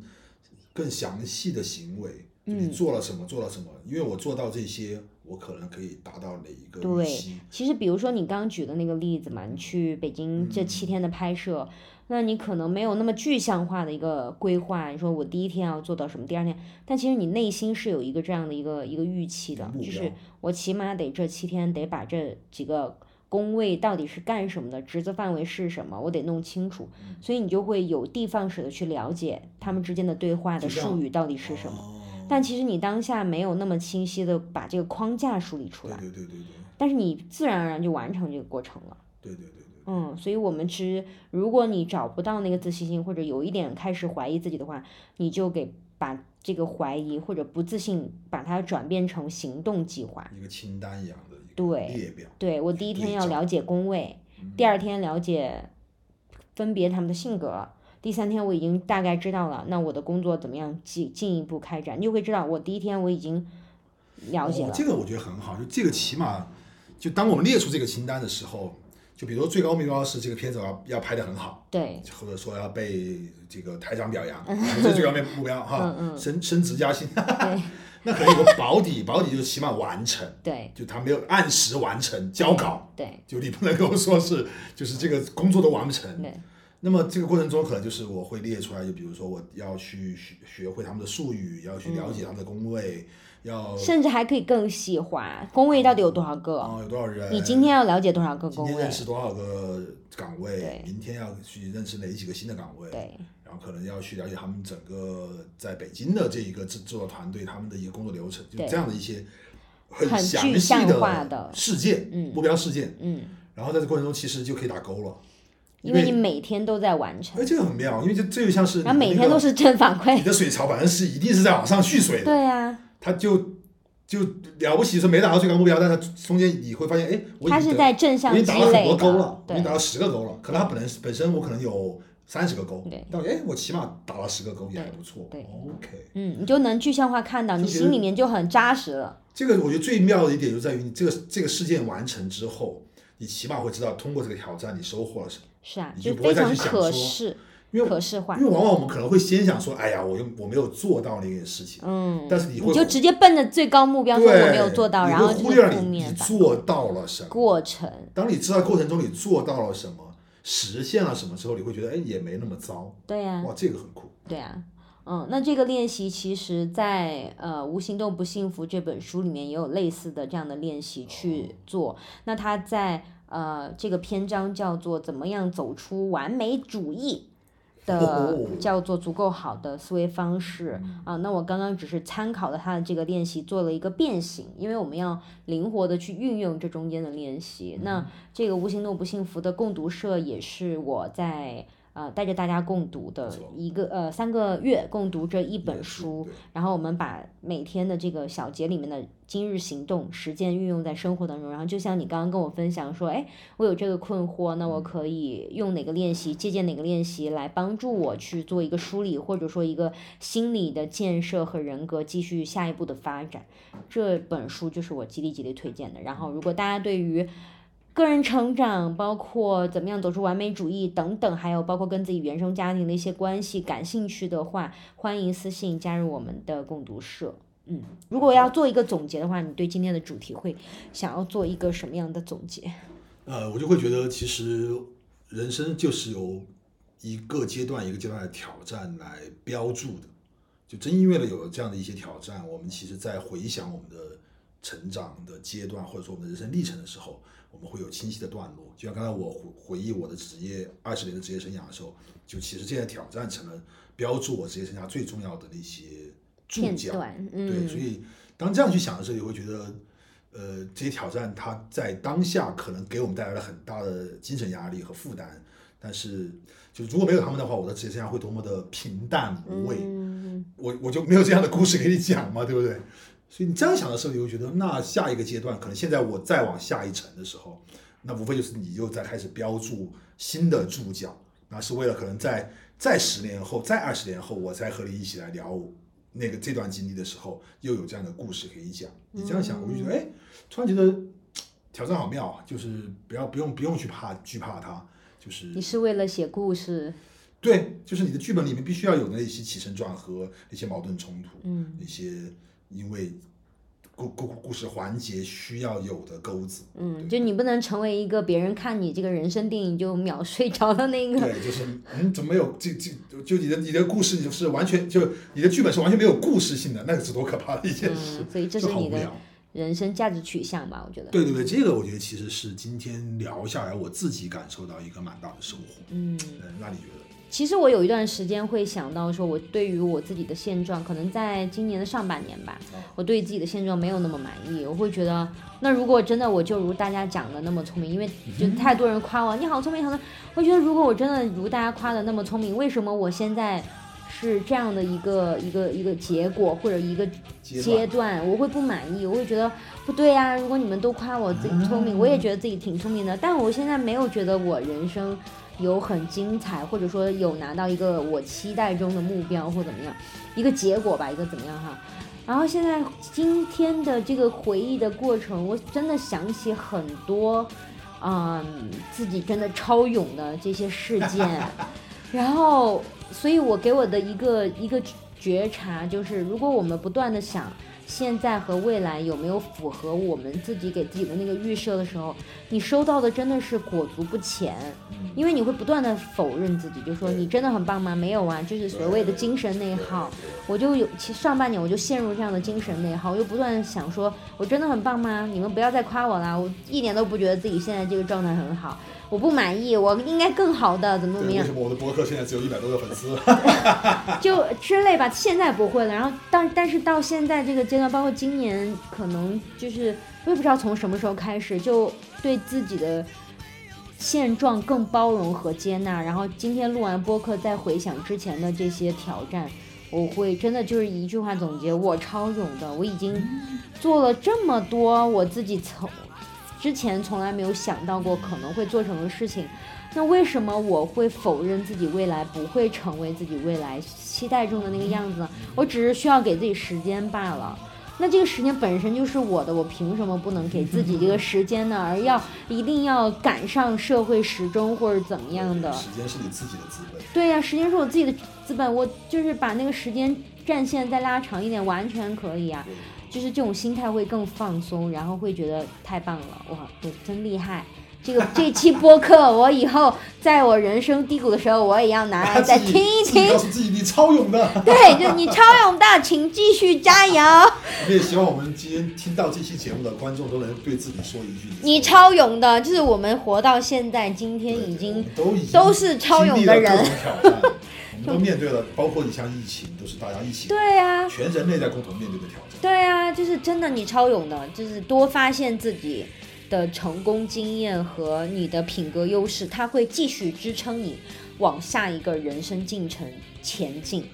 A: 更详细的行为，就你
B: 嗯
A: 做了什么，做了什么。因为我做到这些，我可能可以达到哪一个预
B: 对
A: 期。
B: 其实，比如说你刚举的那个例子嘛，你去北京这七天的拍摄，那你可能没有那么具象化的一个规划。你说我第一天要做到什么，第二天，但其实你内心是有一个这样的一个一个预期的，就是我起码得这七天得把这几个工位到底是干什么的，职责范围是什么，我得弄清楚。
A: 嗯
B: 所以你就会有的放矢的去了解他们之间的对话的术语到底是什么。
A: 哦
B: 但其实你当下没有那么清晰的把这个框架梳理出来，
A: 对对对对
B: 但是你自然而然就完成这个过程了。
A: 对对对对。
B: 嗯，所以我们其实，如果你找不到那个自信心，或者有一点开始怀疑自己的话，你就给把这个怀疑或者不自信，把它转变成行动计划。
A: 一个清单一样的
B: 对
A: 列表。
B: 对我第一天要了解工位，
A: 嗯
B: 第二天了解分别他们的性格，第三天我已经大概知道了，那我的工作怎么样进进一步开展，你就会知道我第一天我已经了解了。
A: 哦这个我觉得很好，就这个起码，就当我们列出这个清单的时候，就比如说最高目标是这个片子要要拍的很好，
B: 对，
A: 或者说要被这个台长表扬，这是最高目标哈，
B: 嗯嗯
A: 升升职加薪，
B: 对
A: 那可能有个保底，保底就是起码完成，
B: 对。
A: 就他没有按时完成交稿，
B: 对。
A: 就你不能够说是就是这个工作都完不成。
B: 对，
A: 那么这个过程中，可能就是我会列出来，就比如说我要去学学会他们的术语，要去了解他们的工位，要
B: 甚至还可以更细化，工位到底有多少个？
A: 啊有多少人，
B: 你今天要了解多少个工位？
A: 今天认？识多少个岗位？
B: 对，
A: 明天要去认识哪几个新的岗位，
B: 对。
A: 然后可能要去了解他们整个在北京的这一个制制作团队他们的一个工作流程，就
B: 对
A: 这样的一些很
B: 很
A: 详细
B: 的
A: 事件、
B: 嗯
A: 目标事件，
B: 嗯，
A: 然后在这过程中其实就可以打勾了，
B: 因为你每天都在完成，
A: 哎这个很妙，因为这这就像是
B: 然后每
A: 你那个
B: 天都是正反馈你。
A: 的水槽反正是一定是在往上蓄水的，
B: 对啊，
A: 它就就了不起是没达到最高目标，但它中间你会发现，哎，我已经得
B: 它是在正向积
A: 已经打了很多勾了
B: 的，，对
A: 我已经打到十个勾了，可能它本来本身我可能有三十个勾
B: 对，
A: 但哎，我起码打了十个勾也还不错。
B: 对
A: OK，
B: 嗯，你就能具象化看到，你心里面就很扎实了。
A: 这个我觉得最妙的一点就在于，你这个这个事件完成之后，你起码会知道通过这个挑战你收获了什么。
B: 是啊，
A: 你就不会再
B: 就非常可
A: 去想说
B: 视、
A: 因为
B: 可视化
A: 因为。往往我们可能会先想说，哎呀，我又我没有做到那件事情，
B: 嗯，
A: 但是你会
B: 你就直接奔着最高目标说我没有做到，然后
A: 会忽略了你你做到了什么。
B: 过程。
A: 当你知道过程中你做到了什么，实现了什么之后，你会觉得哎也没那么糟，
B: 对呀、
A: 哇，这个很酷。
B: 对啊，嗯，那这个练习其实在，呃《无行动不幸福》这本书里面也有类似的这样的练习去做。那它在呃这个篇章叫做“怎么样走出完美主义”的
A: 哦
B: 叫做足够好的思维方式啊。那我刚刚只是参考了他的这个练习做了一个变形，因为我们要灵活的去运用这中间的练习。那这个“无行动不幸福”的共读社也是我在。呃，带着大家共读的一个呃三个月共读这一本书，然后我们把每天的这个小节里面的今日行动实践运用在生活当中，然后就像你刚刚跟我分享说，哎，我有这个困惑，那我可以用哪个练习，借鉴哪个练习来帮助我去做一个梳理，或者说一个心理的建设和人格继续下一步的发展。这本书就是我极力极力推荐的。然后，如果大家对于个人成长，包括怎么样走出完美主义等等，还有包括跟自己原生家庭的一些关系感兴趣的话，欢迎私信加入我们的共读社。嗯，如果要做一个总结的话，你对今天的主题会想要做一个什么样的总结？
A: 呃，我就会觉得其实人生就是由一个阶段一个阶段的挑战来标注的。就正因为了有了这样的一些挑战，我们其实在回想我们的成长的阶段，或者说我们的人生历程的时候，我们会有清晰的段落。就像刚才我回回忆我的职业二十年的职业生涯的时候，就其实这些挑战成了标注我职业生涯最重要的那些注脚。
B: 段，
A: 对，所
B: 嗯，
A: 以当这样去想的时候，你会觉得，呃，这些挑战它在当下可能给我们带来了很大的精神压力和负担，但是就如果没有他们的话，我的职业生涯会多么的平淡无味，
B: 嗯，
A: 我我就没有这样的故事给你讲嘛，对不对？所以你这样想的时候，你会觉得，那下一个阶段，可能现在我再往下一层的时候，那无非就是你又在开始标注新的注脚，那是为了可能在在十年后、再二十年后，我再和你一起来聊那个这段经历的时候，又有这样的故事可以讲。你这样想，我就觉得，哎，突然觉得挑战好妙啊！就是不要不用不用去怕惧怕它，就是
B: 你是为了写故事，
A: 对，就是你的剧本里面必须要有那些起承转合、那些矛盾冲突，
B: 嗯，
A: 那些因为故故故事环节需要有的钩子。
B: 嗯，就你不能成为一个别人看你这个人生电影就秒睡着的那个，
A: 对，就是嗯，怎么没有这这就你的你的故事就是完全就你的剧本是完全没有故事性的，那个是多可怕的一件事，
B: 嗯，所以这
A: 是好
B: 你的。人生价值取向吧，我觉得，
A: 对对对，这个我觉得其实是今天聊下来我自己感受到一个蛮大的收获。
B: 嗯。
A: 嗯，那你觉得？
B: 其实我有一段时间会想到说，我对于我自己的现状，可能在今年的上半年吧，我对自己的现状没有那么满意。我会觉得，那如果真的我就如大家讲的那么聪明，因为就太多人夸我，你好聪明，好聪明。我觉得如果我真的如大家夸的那么聪明，为什么我现在是这样的一个一个一个结果或者一个
A: 阶段，
B: 我会不满意，我会觉得不对呀、如果你们都夸我自己聪明，我也觉得自己挺聪明的，但我现在没有觉得我人生有很精彩，或者说有拿到一个我期待中的目标或怎么样，一个结果吧，一个怎么样哈。然后现在今天的这个回忆的过程，我真的想起很多，嗯，自己真的超勇的这些事件，然后，所以我给我的一个一个觉察就是，如果我们不断的想现在和未来有没有符合我们自己给自己的那个预设的时候，你收到的真的是裹足不前，因为你会不断的否认自己，就说你真的很棒吗？没有啊，就是所谓的精神内耗。我就有，其实上半年我就陷入这样的精神内耗，我就不断想说，我真的很棒吗？你们不要再夸我啦，我一点都不觉得自己现在这个状态很好，我不满意，我应该更好的，怎么怎么
A: 样，为什，么我的博客现在只有一百多个粉丝？
B: 就之类吧。现在不会了，然后但但是到现在这个阶段，包括今年，可能就是我也不知道从什么时候开始，就对自己的现状更包容和接纳。然后今天录完播客，再回想之前的这些挑战，我会真的就是一句话总结：我超勇的，我已经做了这么多我自己从之前从来没有想到过可能会做成的事情。那为什么我会否认自己未来不会成为自己未来期待中的那个样子呢？我只是需要给自己时间罢了。那这个时间本身就是我的，我凭什么不能给自己这个时间呢？而要一定要赶上社会时钟或者怎么样的？
A: 时间是你自己的资本。
B: 对呀、时间是我自己的资本，我就是把那个时间战线再拉长一点，完全可以啊。就是这种心态会更放松，然后会觉得太棒了，哇，我真厉害。这个这期播客，我以后在我人生低谷的时候，我也要拿来再听一听
A: 告。诉自己你超勇的。
B: 对，就你超勇的，请继续加油。
A: 我也希望我们今天听到这期节目的观众都能对自己说一句：
B: 你超勇的，就是我们活到现在，今天已经
A: 都已经
B: 都是超勇的人
A: 我们都面对了，包括你像疫情，都是大家一起，
B: 对呀、
A: 全人类在共同面对的挑战。
B: 对啊，就是真的，你超勇的，就是多发现自己的成功经验和你的品格优势，它会继续支撑你往下一个人生进程前进。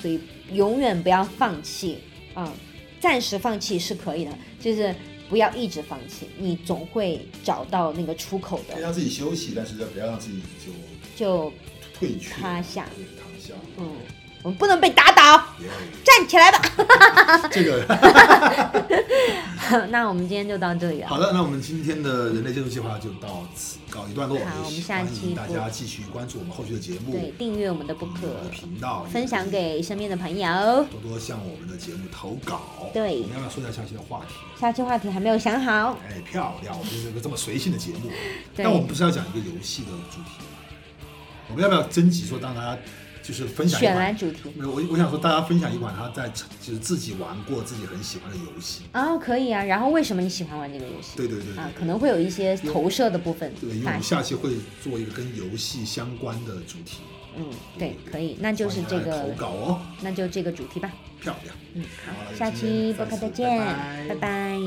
B: 所以永远不要放弃啊、暂时放弃是可以的，就是不要一直放弃，你总会找到那个出口的。
A: 可以让自己休息，但是不要让自己就
B: 就
A: 退去，
B: 趴下
A: 对，塌下。
B: 嗯，我们不能被打倒，
A: 耶
B: 站起来吧。
A: 这个
B: 那我们今天就到这里了。
A: 好的，那我们今天的人类建筑计划就到此告一段落。
B: 好我们下期
A: 大家继续关注我们后续的节目，
B: 对，订阅我们的播客
A: 频道，
B: 分享给身边的朋友。
A: 多多向我们的节目投稿。
B: 对
A: 我们要不要说一下下期的话题？
B: 下期话题还没有想好，
A: 哎，漂亮！我们是个这么随性的节目，
B: 对
A: 但我们不是要讲一个游戏的主题吗？我们要不要征集说让大家就是分享一
B: 选来
A: 款？
B: 主题
A: 没有，我我想说大家分享一款他在就是自己玩过自己很喜欢的游戏。
B: 啊、可以啊。然后为什么你喜欢玩这个游戏？
A: 对对对对
B: 啊，可能会有一些投射的部分
A: 对，因为我们。下期会做一个跟游戏相关的主题，
B: 嗯，对，可以，那就是这个
A: 投，稿哦，
B: 那就这个主题吧。
A: 漂亮。
B: 嗯，好
A: 好，
B: 下期播客再见，
A: 拜拜
B: 拜拜